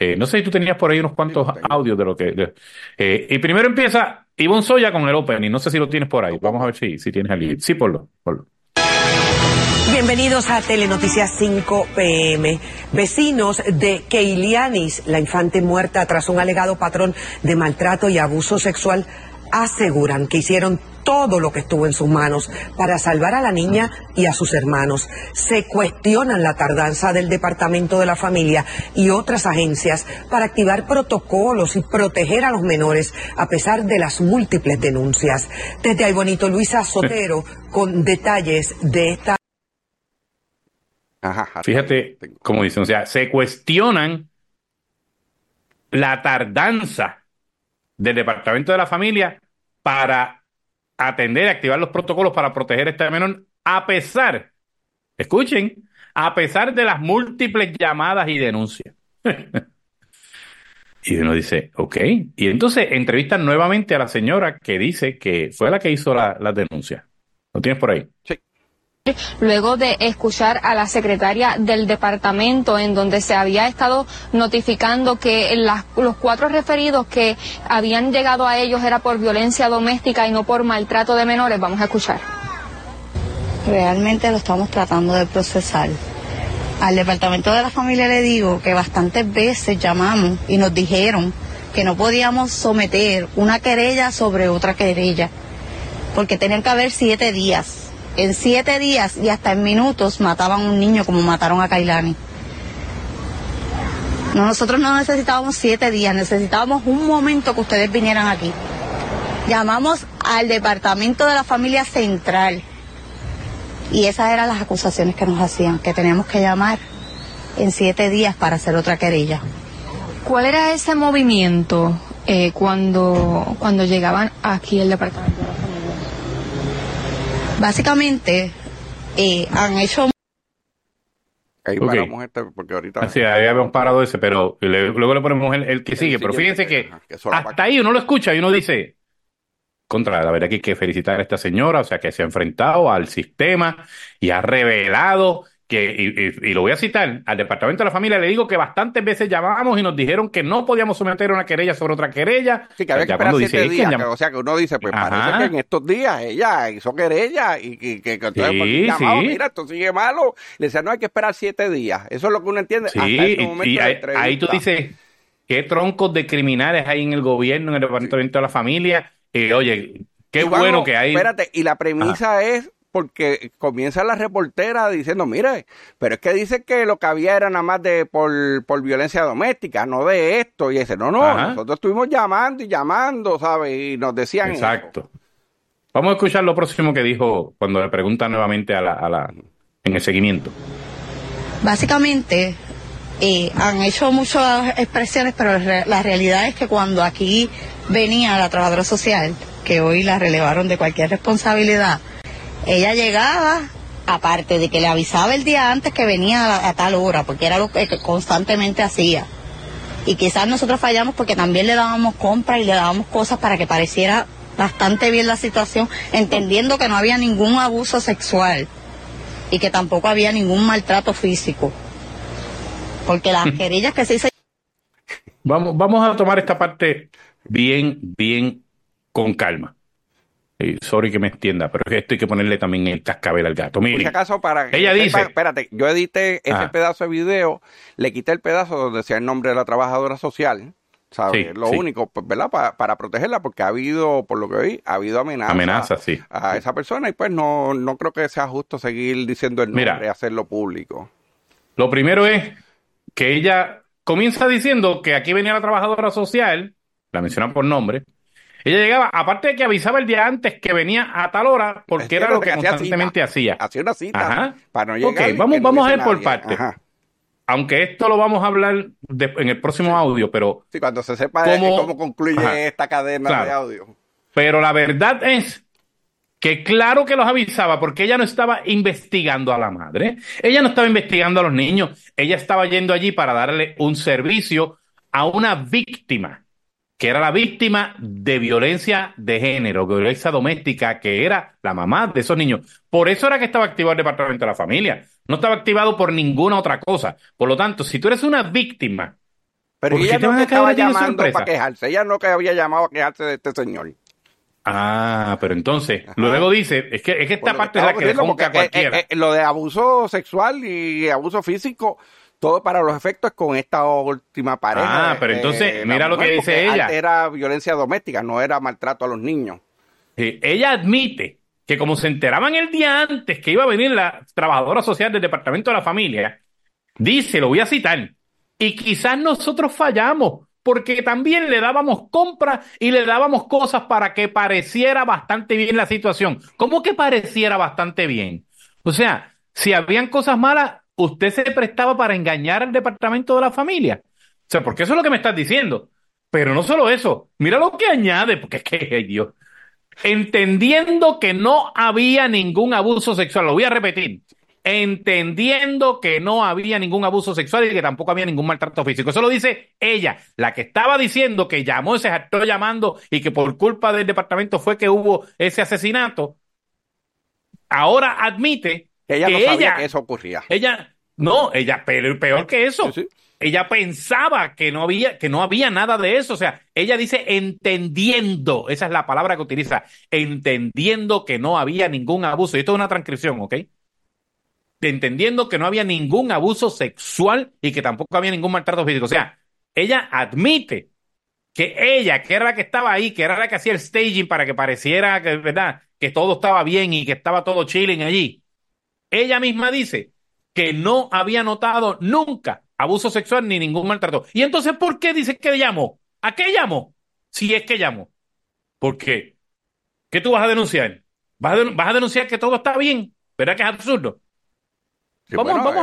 [SPEAKER 2] Eh, no sé si tú tenías por ahí unos cuantos audios de lo que... eh, y primero empieza Ivonne Soya con el opening. No sé si lo tienes por ahí. Vamos a ver si, si tienes allí. Sí, ponlo, ponlo.
[SPEAKER 5] Bienvenidos a Telenoticias 5 PM. Vecinos de Keilianis, la infante muerta tras un alegado patrón de maltrato y abuso sexual, aseguran que hicieron todo lo que estuvo en sus manos para salvar a la niña y a sus hermanos. Se cuestionan la tardanza del Departamento de la Familia y otras agencias para activar protocolos y proteger a los menores a pesar de las múltiples denuncias. Desde ahí bonito Luisa Sotero con detalles de esta.
[SPEAKER 2] Fíjate cómo dicen, o sea, se cuestionan la tardanza del Departamento de la Familia para atender, activar los protocolos para proteger a este menor, a pesar, escuchen, a pesar de las múltiples llamadas y denuncias. (laughs) y uno dice, ok. Y entonces entrevistan nuevamente a la señora que dice que fue la que hizo la, la denuncia. ¿Lo tienes por ahí?
[SPEAKER 6] Sí luego de escuchar a la secretaria del departamento en donde se había estado notificando que los cuatro referidos que habían llegado a ellos era por violencia doméstica y no por maltrato de menores. Vamos a escuchar.
[SPEAKER 7] Realmente lo estamos tratando de procesar. Al departamento de la familia le digo que bastantes veces llamamos y nos dijeron que no podíamos someter una querella sobre otra querella, porque tenían que haber siete días en siete días y hasta en minutos mataban a un niño como mataron a Kailani. nosotros no necesitábamos siete días, necesitábamos un momento que ustedes vinieran aquí. Llamamos al departamento de la familia central y esas eran las acusaciones que nos hacían, que teníamos que llamar en siete días para hacer otra querella.
[SPEAKER 6] ¿Cuál era ese movimiento eh, cuando, cuando llegaban aquí el departamento?
[SPEAKER 7] Básicamente, eh, han hecho...
[SPEAKER 2] Ahí paramos este, porque ahorita... Así, ahí habíamos parado ese, pero luego le ponemos el, que sigue. pero fíjense que, hasta ahí uno lo escucha y uno dice, contra, la verdad que hay que felicitar a esta señora, o sea, que se ha enfrentado al sistema y ha revelado que, y, lo voy a citar, al Departamento de la Familia le digo que bastantes veces llamábamos y nos dijeron que no podíamos someter una querella sobre otra querella.
[SPEAKER 3] Sí, que había que esperar siete días, o sea, que uno dice, pues parece que en estos días ella hizo querella y, que, que, que sí, llamado, mira, esto sigue malo. Le decía, no hay que esperar siete días. Eso es lo que uno entiende.
[SPEAKER 2] Sí, y, ahí, tú dices, ¿qué troncos de criminales hay en el gobierno, en el Departamento de la Familia? Y oye, qué bueno que hay.
[SPEAKER 3] Espérate, y la premisa es porque comienza la reportera diciendo, mire, pero es que dice que lo que había era nada más de por, por violencia doméstica, no de esto. Y dice, no, no, nosotros estuvimos llamando y llamando, ¿sabes? Y nos decían.
[SPEAKER 2] Exacto. Vamos a escuchar lo próximo que dijo cuando le pregunta nuevamente a la, a la, en el seguimiento.
[SPEAKER 7] Básicamente, eh, han hecho muchas expresiones, pero la realidad es que cuando aquí venía la trabajadora social, que hoy la relevaron de cualquier responsabilidad, ella llegaba, aparte de que le avisaba el día antes que venía a, tal hora, porque era lo que constantemente hacía. Y quizás nosotros fallamos porque también le dábamos compras y le dábamos cosas para que pareciera bastante bien la situación, entendiendo que no había ningún abuso sexual y que tampoco había ningún maltrato físico. Porque las (laughs) querellas que se
[SPEAKER 2] Vamos, vamos a tomar esta parte bien, bien con calma sorry que me extienda, pero es que esto hay que ponerle también el cascabel al gato. Mire,
[SPEAKER 3] acaso para
[SPEAKER 2] ella dice,
[SPEAKER 3] espérate, yo edité ese pedazo de video, le quité el pedazo donde decía el nombre de la trabajadora social, ¿sabes? lo único, pues, ¿verdad? Para, protegerla, porque ha habido, por lo que vi, ha habido amenazas
[SPEAKER 2] amenaza, sí.
[SPEAKER 3] a esa persona y pues no, no creo que sea justo seguir diciendo el nombre y hacerlo público.
[SPEAKER 2] Lo primero es que ella comienza diciendo que aquí venía la trabajadora social, la menciona por nombre, ella llegaba, aparte de que avisaba el día antes que venía a tal hora, porque era lo que, constantemente hacía.
[SPEAKER 3] Hacía una cita
[SPEAKER 2] para no llegar. Ok, vamos, vamos a ver por partes. Aunque esto lo vamos a hablar en el próximo audio, pero.
[SPEAKER 3] Sí, cuando se sepa cómo, concluye esta cadena de audio.
[SPEAKER 2] Pero la verdad es que claro que los avisaba porque ella no estaba investigando a la madre, ella no estaba investigando a los niños, ella estaba yendo allí para darle un servicio a una víctima que era la víctima de violencia de género, violencia doméstica, que era la mamá de esos niños. Por eso era que estaba activado el Departamento de la Familia. No estaba activado por ninguna otra cosa. Por lo tanto, si tú eres una víctima
[SPEAKER 3] Pero ella no estaba llamando para quejarse, ella no que había llamado a quejarse de este señor.
[SPEAKER 2] Ah, pero entonces, luego dice, es que, es que esta parte es la que le a eh, cualquiera.
[SPEAKER 3] Eh, eh, lo de abuso sexual y abuso físico, todo para los efectos con esta última pareja.
[SPEAKER 2] Ah, pero entonces, mira lo que dice ella.
[SPEAKER 3] Era violencia doméstica, no era maltrato a los niños.
[SPEAKER 2] ella admite que como se enteraban el día antes que iba a venir la trabajadora social del Departamento de la Familia, dice, lo voy a citar, y quizás nosotros fallamos porque también le dábamos compras y le dábamos cosas para que pareciera bastante bien la situación. ¿Cómo que pareciera bastante bien? O sea, si habían cosas malas, usted se prestaba para engañar al departamento de la familia. O sea, porque eso es lo que me estás diciendo. Pero no solo eso, mira lo que añade, porque es que, Dios, entendiendo que no había ningún abuso sexual, lo voy a repetir, entendiendo que no había ningún abuso sexual y que tampoco había ningún maltrato físico. Eso lo dice ella, la que estaba diciendo que llamó, se actor llamando y que por culpa del departamento fue que hubo ese asesinato. Ahora admite
[SPEAKER 3] ella que no sabía que eso ocurría.
[SPEAKER 2] Ella, no, ella, pero peor que eso. Ella pensaba que no había, que no había nada de eso. O sea, ella dice entendiendo, esa es la palabra que utiliza, entendiendo que no había ningún abuso. Y esto es una transcripción, ¿ok? entendiendo que no había ningún abuso sexual y que tampoco había ningún maltrato físico. O sea, ella admite que ella, que era la que estaba ahí, que era la que hacía el staging para que pareciera que, ¿verdad? que todo estaba bien y que estaba todo chilling allí, ella misma dice que no había notado nunca abuso sexual ni ningún maltrato. Y entonces, ¿por qué dice que llamó? ¿A qué llamó? Si es que llamó. ¿Por qué? ¿Qué tú vas a denunciar? ¿Vas a, vas a denunciar que todo está bien? ¿Verdad que es absurdo?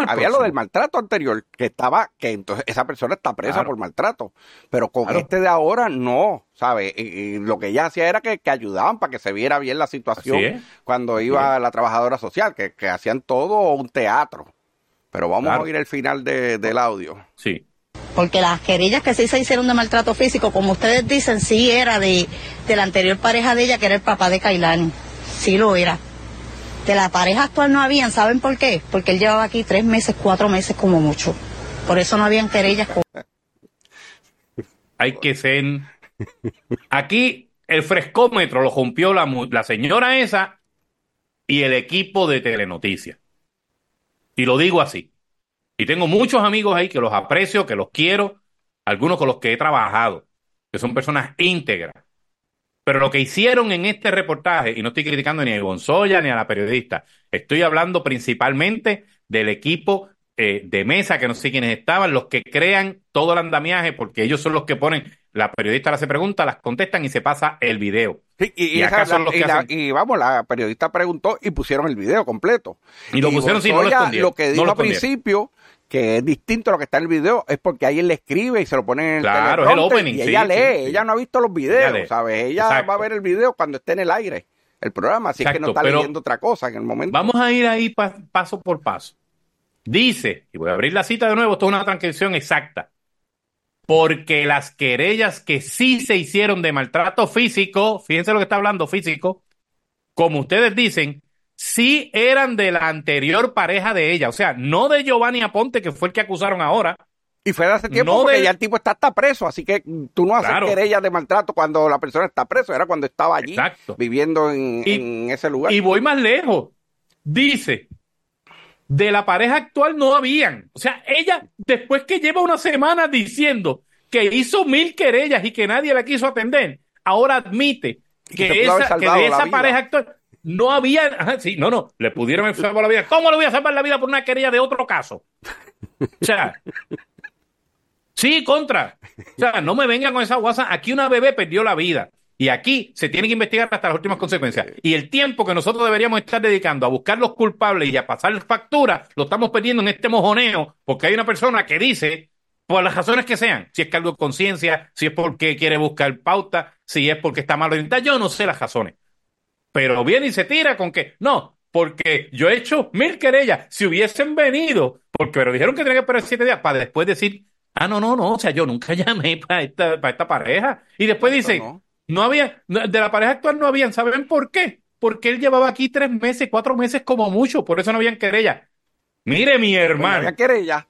[SPEAKER 3] Había lo del maltrato anterior, que estaba, que entonces esa persona está presa por maltrato. Pero con este de ahora no, ¿sabes? Y, lo que ella hacía era que, ayudaban para que se viera bien la situación cuando iba la trabajadora social, que, hacían todo un teatro. Pero vamos a oír el final del audio.
[SPEAKER 2] Sí.
[SPEAKER 7] Porque las querellas que sí se hicieron de maltrato físico, como ustedes dicen, sí era de, de la anterior pareja de ella, que era el papá de Kailani. Sí lo era. De la pareja actual no habían, ¿saben por qué? Porque él llevaba aquí tres meses, cuatro meses como mucho. Por eso no habían querellas. (laughs)
[SPEAKER 2] Hay que ser... Aquí el frescómetro lo rompió la, la señora esa y el equipo de Telenoticias. Y lo digo así. Y tengo muchos amigos ahí que los aprecio, que los quiero, algunos con los que he trabajado, que son personas íntegras, pero lo que hicieron en este reportaje, y no estoy criticando ni a Gonzoya ni a la periodista, estoy hablando principalmente del equipo eh, de mesa, que no sé quiénes estaban, los que crean todo el andamiaje, porque ellos son los que ponen, la periodista le hace preguntas, las contestan y se pasa el video.
[SPEAKER 3] y, vamos, la periodista preguntó y pusieron el video completo.
[SPEAKER 2] Y lo pusieron sin no lo
[SPEAKER 3] Lo que dijo al principio que es distinto a lo que está en el video, es porque alguien le escribe y se lo pone en el
[SPEAKER 2] Claro, es el opening.
[SPEAKER 3] Y ella lee, ella no ha visto los videos, ella ¿sabes? Ella va a ver el video cuando esté en el aire, el programa, así que no está leyendo otra cosa en el momento.
[SPEAKER 2] Vamos a ir ahí paso por paso. Dice, y voy a abrir la cita de nuevo, esto es una transcripción exacta, porque las querellas que sí se hicieron de maltrato físico, fíjense lo que está hablando físico, como ustedes dicen, sí eran de la anterior pareja de ella, o sea, no de Giovanni Aponte, que fue el que acusaron ahora.
[SPEAKER 3] Y fue de hace tiempo porque ya el tipo está, está preso, así que tú no haces querellas de maltrato cuando la persona está preso, era cuando estaba allí viviendo en, ese lugar.
[SPEAKER 2] Y voy más lejos. Dice, de la pareja actual no habían. O sea, ella, después que lleva una semana diciendo que hizo mil querellas y que nadie la quiso atender, ahora admite que, esa, que de esa pareja actual no había, sí, no, no, le pudieron salvar la vida. ¿Cómo le voy a salvar la vida por una querella de otro caso? O sea, sí, contra. O sea, no me vengan con esa guasa. Aquí una bebé perdió la vida. Y aquí se tiene que investigar hasta las últimas consecuencias. Y el tiempo que nosotros deberíamos estar dedicando a buscar los culpables y a pasar facturas, lo estamos perdiendo en este mojoneo, porque hay una persona que dice, por las razones que sean, si es cargo de conciencia, si es porque quiere buscar pauta, si es porque está mal orientado, yo no sé las razones pero viene y se tira con que, no, porque yo he hecho mil querellas, si hubiesen venido, porque pero dijeron que tenía que esperar siete días para después decir, ah, no, no, no, o sea, yo nunca (laughs) llamé para esta, para esta pareja. Y después dice, no. había, de la pareja actual no habían, ¿saben por qué? Porque él llevaba aquí tres meses, cuatro meses como mucho, por eso no habían querellas. Mire, mi hermano.
[SPEAKER 3] No había querella.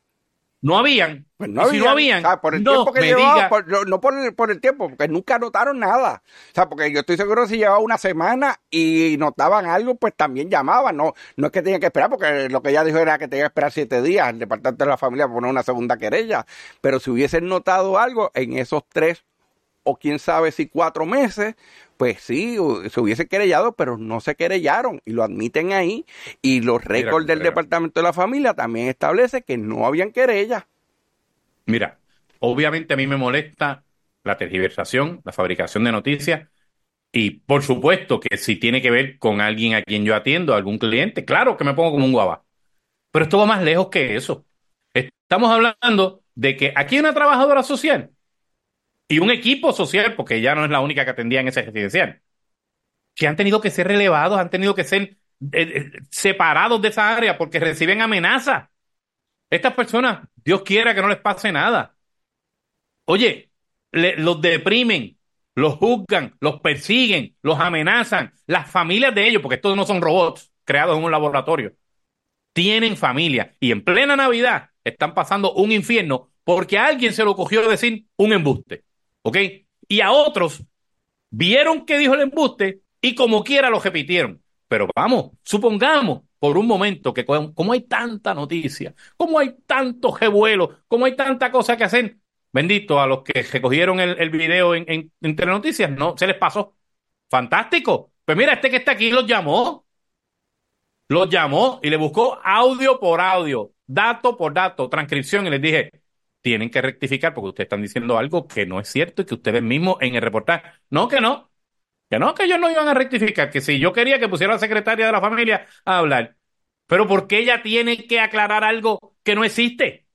[SPEAKER 2] No habían.
[SPEAKER 3] Pues no, si no habían, por el tiempo que llevaba, no por el, por el tiempo, porque nunca notaron nada. O sea, porque yo estoy seguro que si llevaba una semana y notaban algo, pues también llamaban. No, no es que tenían que esperar, porque lo que ella dijo era que tenía que esperar siete días el departamento de la familia para poner una segunda querella. Pero si hubiesen notado algo en esos tres o quién sabe si cuatro meses, pues sí, se hubiese querellado, pero no se querellaron y lo admiten ahí. Y los récords del Departamento de la Familia también establece que no habían querellas.
[SPEAKER 2] Mira, obviamente a mí me molesta la tergiversación, la fabricación de noticias y por supuesto que si tiene que ver con alguien a quien yo atiendo, algún cliente, claro que me pongo como un guava. Pero esto va más lejos que eso. Estamos hablando de que aquí hay una trabajadora social y un equipo social, porque ya no es la única que atendía en ese residencial, que han tenido que ser relevados, han tenido que ser eh, eh, separados de esa área porque reciben amenazas. Estas personas, Dios quiera que no les pase nada. Oye, los deprimen, los juzgan, los persiguen, los amenazan. Las familias de ellos, porque estos no son robots creados en un laboratorio, tienen familia y en plena Navidad están pasando un infierno porque a alguien se lo cogió decir un embuste. ¿Ok? Y a otros vieron que dijo el embuste y como quiera lo repitieron. Pero vamos, supongamos por un momento que como hay tanta noticia, como hay tanto revuelo, como hay tanta cosa que hacer, bendito a los que recogieron el, el video en, en, en Telenoticias, no, se les pasó. Fantástico. Pues mira, este que está aquí los llamó. Los llamó y le buscó audio por audio, dato por dato, transcripción y les dije, tienen que rectificar porque ustedes están diciendo algo que no es cierto y que ustedes mismos en el reportaje, no, que no, que no, que ellos no iban a rectificar, que si yo quería que pusiera a la secretaria de la familia a hablar, pero ¿por qué ella tiene que aclarar algo que no existe?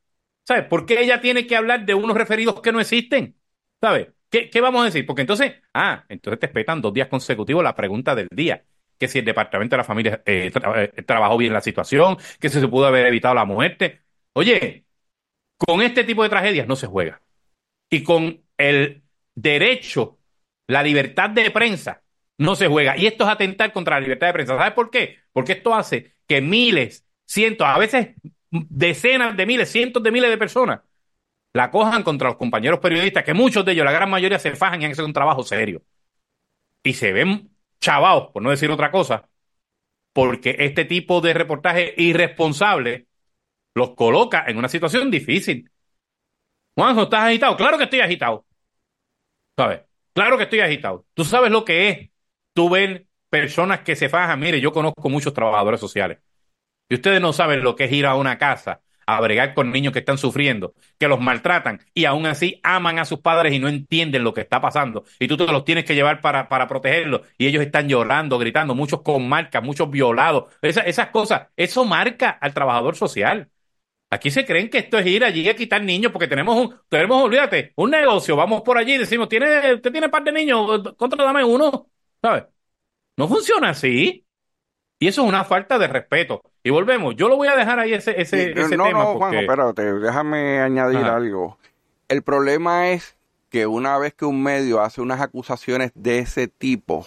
[SPEAKER 2] ¿Sabes? ¿Por qué ella tiene que hablar de unos referidos que no existen? ¿Sabes? ¿Qué, ¿Qué, vamos a decir? Porque entonces, ah, entonces te espetan dos días consecutivos la pregunta del día. Que si el departamento de la familia eh, eh, trabajó bien la situación, que si se pudo haber evitado la muerte. Oye, con este tipo de tragedias no se juega. Y con el derecho, la libertad de prensa, no se juega. Y esto es atentar contra la libertad de prensa. ¿Sabes por qué? Porque esto hace que miles, cientos, a veces decenas de miles, cientos de miles de personas la cojan contra los compañeros periodistas, que muchos de ellos, la gran mayoría, se fajan y hacen un trabajo serio. Y se ven chavados, por no decir otra cosa, porque este tipo de reportaje irresponsable los coloca en una situación difícil. Juanjo, ¿estás agitado? Claro que estoy agitado. ¿Sabes? Claro que estoy agitado. Tú sabes lo que es tú ver personas que se fajan. Mire, yo conozco muchos trabajadores sociales. Y ustedes no saben lo que es ir a una casa a bregar con niños que están sufriendo, que los maltratan y aún así aman a sus padres y no entienden lo que está pasando. Y tú te los tienes que llevar para, para protegerlos y ellos están llorando, gritando, muchos con marcas, muchos violados. esas cosas, eso marca al trabajador social. Aquí se creen que esto es ir allí a quitar niños porque tenemos un, tenemos, olvídate, un negocio, vamos por allí y decimos, ¿tiene, usted tiene par de niños, dame uno, ¿sabes? No funciona así. Y eso es una falta de respeto. Y volvemos, yo lo voy a dejar ahí ese, ese, ese
[SPEAKER 3] no,
[SPEAKER 2] tema.
[SPEAKER 3] No, Juan, espérate, déjame añadir algo. El problema es que una vez que un medio hace unas acusaciones de ese tipo,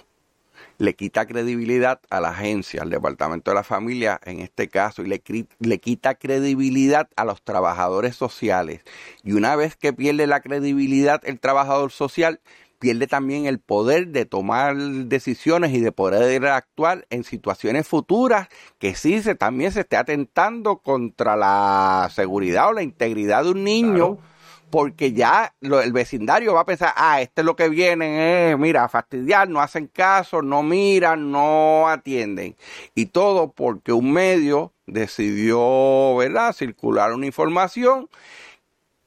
[SPEAKER 3] le quita credibilidad a la agencia, al Departamento de la Familia en este caso, y le, le quita credibilidad a los trabajadores sociales. Y una vez que pierde la credibilidad el trabajador social, pierde también el poder de tomar decisiones y de poder actuar en situaciones futuras que sí se también se esté atentando contra la seguridad o la integridad de un niño porque ya el vecindario va a pensar, ah, este es lo que viene, es, mira, a fastidiar, no hacen caso, no miran, no atienden. Y todo porque un medio decidió, ¿verdad?, circular una información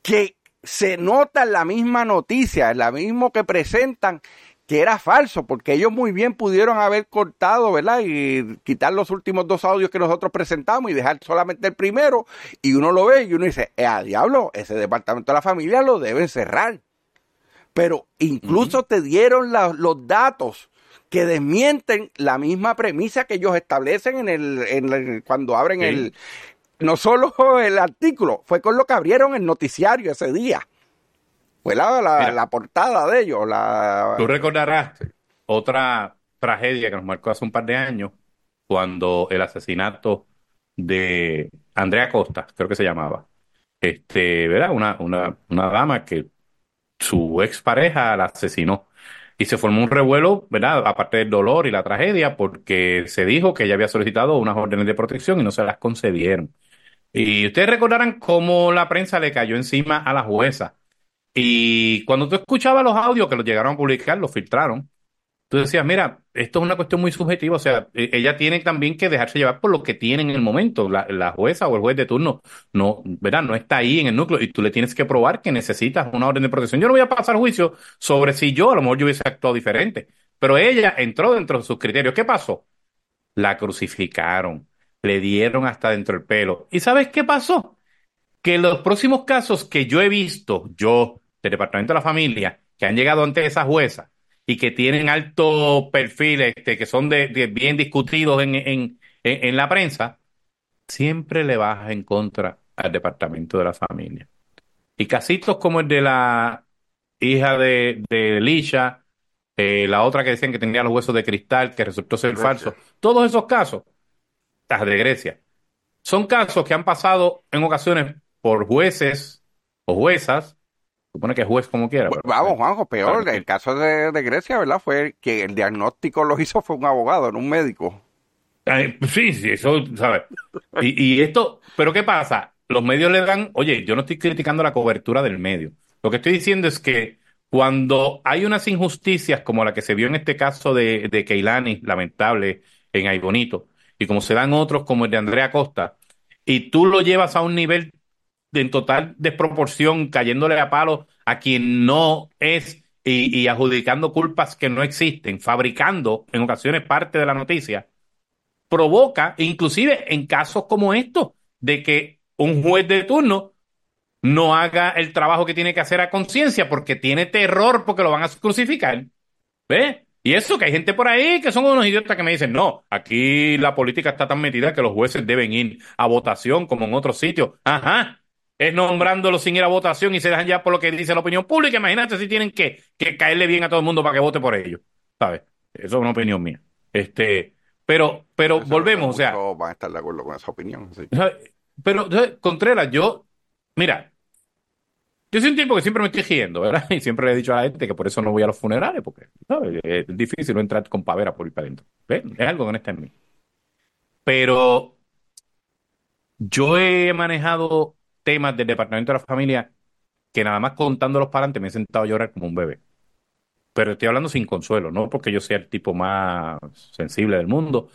[SPEAKER 3] que se nota en la misma noticia, en la misma que presentan, que era falso, porque ellos muy bien pudieron haber cortado, ¿verdad? Y quitar los últimos dos audios que nosotros presentamos y dejar solamente el primero, y uno lo ve y uno dice, eh, a diablo, ese departamento de la familia lo deben cerrar. Pero incluso te dieron los datos que desmienten la misma premisa que ellos establecen en el, en cuando abren el, no solo el artículo, fue con lo que abrieron el noticiario ese día. Fue la, portada de ellos. La...
[SPEAKER 2] Tú recordarás otra tragedia que nos marcó hace un par de años, cuando el asesinato de Andrea Costa, creo que se llamaba, este, ¿verdad? Una, una, una dama que su expareja la asesinó. Y se formó un revuelo, ¿verdad? Aparte del dolor y la tragedia, porque se dijo que ella había solicitado unas órdenes de protección y no se las concedieron. Y ustedes recordarán cómo la prensa le cayó encima a la jueza. Y cuando tú escuchabas los audios que los llegaron a publicar, los filtraron, tú decías, mira, esto es una cuestión muy subjetiva, o sea, e, ella tiene también que dejarse llevar por lo que tiene en el momento. La, la, jueza o el juez de turno no, ¿verdad? No está ahí en el núcleo y tú le tienes que probar que necesitas una orden de protección. Yo no voy a pasar juicio sobre si yo, a lo mejor yo hubiese actuado diferente, pero ella entró dentro de sus criterios. ¿Qué pasó? La crucificaron, le dieron hasta dentro del pelo. ¿Y sabes qué pasó? Que los próximos casos que yo he visto, yo, del Departamento de la Familia, que han llegado ante esa jueza, y que tienen alto perfil, este, que son de, bien discutidos en, en, en, la prensa, siempre le baja en contra al departamento de la familia. Y casitos como el de la hija de, de Lisha, eh, la otra que decían que tenía los huesos de cristal, que resultó ser falso, todos esos casos, las de Grecia, son casos que han pasado en ocasiones por jueces o juezas supone que juez como quiera.
[SPEAKER 3] vamos, Juanjo, peor. El caso de, Grecia, ¿verdad? Fue que el diagnóstico lo hizo fue un abogado, no un médico.
[SPEAKER 2] sí, sí, eso, ¿sabes? Y, y esto, pero ¿qué pasa? Los medios le dan, oye, yo no estoy criticando la cobertura del medio. Lo que estoy diciendo es que cuando hay unas injusticias como la que se vio en este caso de, de Keilani, lamentable, en Aybonito, y como se dan otros como el de Andrea Costa, y tú lo llevas a un nivel en total desproporción, cayéndole a palo a quien no es y, adjudicando culpas que no existen, fabricando en ocasiones parte de la noticia, provoca, inclusive en casos como estos, de que un juez de turno no haga el trabajo que tiene que hacer a conciencia porque tiene terror porque lo van a crucificar. ¿Ves? Y eso que hay gente por ahí que son unos idiotas que me dicen, no, aquí la política está tan metida que los jueces deben ir a votación como en otros sitios. Ajá, es nombrándolo sin ir a votación y se dejan ya por lo que dice la opinión pública. Imagínate si tienen que, que caerle bien a todo el mundo para que vote por ellos. ¿Sabes? Eso es una opinión mía. Este, pero, pero volvemos, o sea.
[SPEAKER 3] van a estar de acuerdo con esa opinión.
[SPEAKER 2] Pero, Contreras, yo, mira, yo soy un tipo que siempre me estoy riendo, ¿verdad? (laughs) Y siempre le he dicho a la gente que por eso no voy a los funerales, porque es difícil entrar con pavera por ir para adentro. Es algo que no está en mí. Pero yo he manejado temas del Departamento de la Familia que nada más contándolos para adelante me he sentado a llorar como un bebé. Pero estoy hablando sin consuelo, no porque yo sea el tipo más sensible del mundo,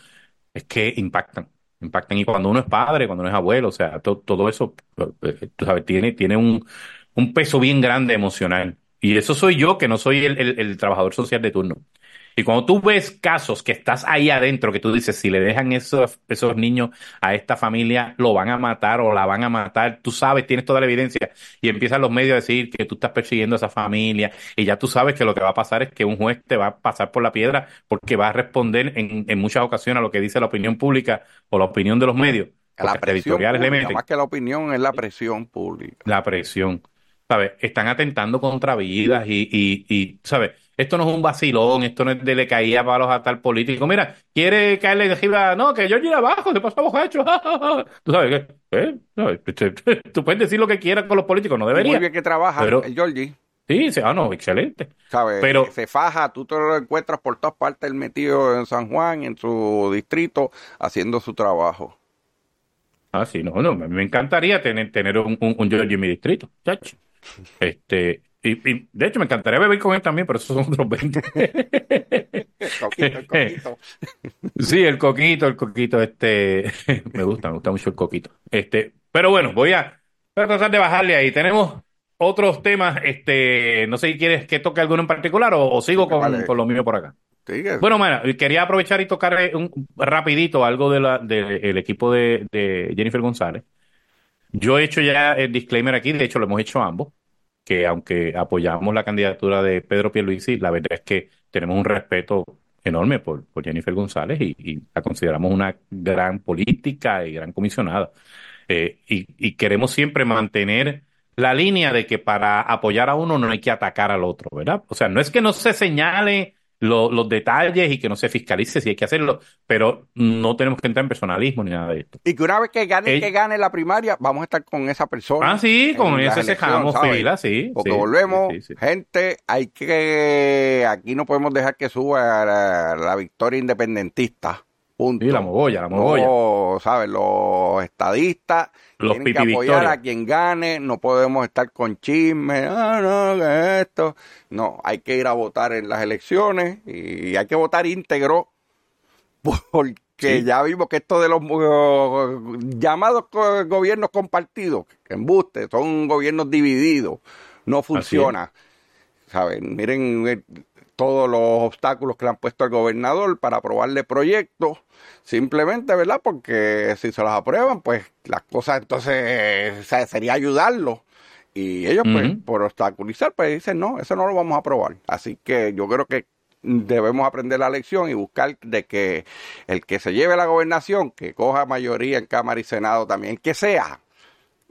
[SPEAKER 2] es que impactan, impactan. Y cuando uno es padre, cuando uno es abuelo, o sea, todo eso, eh, tú sabes, tiene, tiene un, un peso bien grande emocional. Y eso soy yo, que no soy el trabajador social de turno. Y cuando tú ves casos que estás ahí adentro, que tú dices, si le dejan esos, esos niños a esta familia, lo van a matar o la van a matar, tú sabes, tienes toda la evidencia, y empiezan los medios a decir que tú estás persiguiendo a esa familia, y ya tú sabes que lo que va a pasar es que un juez te va a pasar por la piedra porque va a responder en, en muchas ocasiones a lo que dice la opinión pública o la opinión de los medios.
[SPEAKER 3] La presión pública, más que la opinión es la presión pública.
[SPEAKER 2] La presión. ¿Sabes? Están atentando contra vidas y, y, y ¿sabes? Esto no es un vacilón, esto no es de le caía palos a tal político. Mira, quiere caerle de arriba, no, que yo ir abajo, se pasó bocacho. (laughs) Tú sabes qué, ¿Eh? (laughs) Tú puedes decir lo que quieras con los políticos, no debería. Muy
[SPEAKER 3] bien que trabaja pero, el Georgie.
[SPEAKER 2] Sí, sí, ah, no, excelente.
[SPEAKER 3] ¿Sabes? Pero, se faja, tú te lo encuentras por todas partes, el metido en San Juan, en su distrito, haciendo su trabajo.
[SPEAKER 2] Ah, sí, no, no, me encantaría tener, tener un, un, un Georgie en mi distrito, chacho. (laughs) Este, y, de hecho me encantaría beber con él también, pero esos son otros 20. el coquito, el coquito. (laughs) sí, el coquito, el coquito, este, (laughs) me gusta, me gusta mucho el coquito. Este, pero bueno, voy a, tratar de bajarle ahí. Tenemos otros temas, este, no sé si quieres que toque alguno en particular o, sigo con, con, lo mío por acá. Bueno, bueno, quería aprovechar y tocar un, rapidito algo del de equipo de, de Jennifer González. Yo he hecho ya el disclaimer aquí, de hecho lo hemos hecho ambos que aunque apoyamos la candidatura de Pedro Pierluisi, la verdad es que tenemos un respeto enorme por, Jennifer González y, la consideramos una gran política y gran comisionada. Eh, y, queremos siempre mantener la línea de que para apoyar a uno no hay que atacar al otro, ¿verdad? O sea, no es que no se señale los detalles y que no se fiscalice si hay que hacerlo, pero no tenemos que entrar en personalismo ni nada de esto.
[SPEAKER 3] Y que una vez que gane, que gane la primaria, vamos a estar con esa persona.
[SPEAKER 2] Ah, sí, con eso dejamos fila, sí.
[SPEAKER 3] Porque volvemos, gente, hay que, aquí no podemos dejar que suba la, victoria independentista. Punto.
[SPEAKER 2] Sí, la mogolla, la mogolla.
[SPEAKER 3] No, ¿sabes? Los estadistas los tienen que apoyar a quien gane, no podemos estar con chismes, ah, no, que esto. No, hay que ir a votar en las elecciones y hay que votar íntegro (laughs) porque ya vimos que esto de los uh, llamados gobiernos compartidos, que embuste, son gobiernos divididos, no funciona. ¿Saben? Miren eh, todos los obstáculos que le han puesto al gobernador para aprobarle proyectos Simplemente, ¿verdad? Porque si se los aprueban, pues las cosas entonces sería ayudarlos. Y ellos, pues, por obstaculizar, pues dicen, no, eso no lo vamos a aprobar. Así que yo creo que debemos aprender la lección y buscar de que el que se lleve la gobernación, que coja mayoría en Cámara y Senado también, que sea,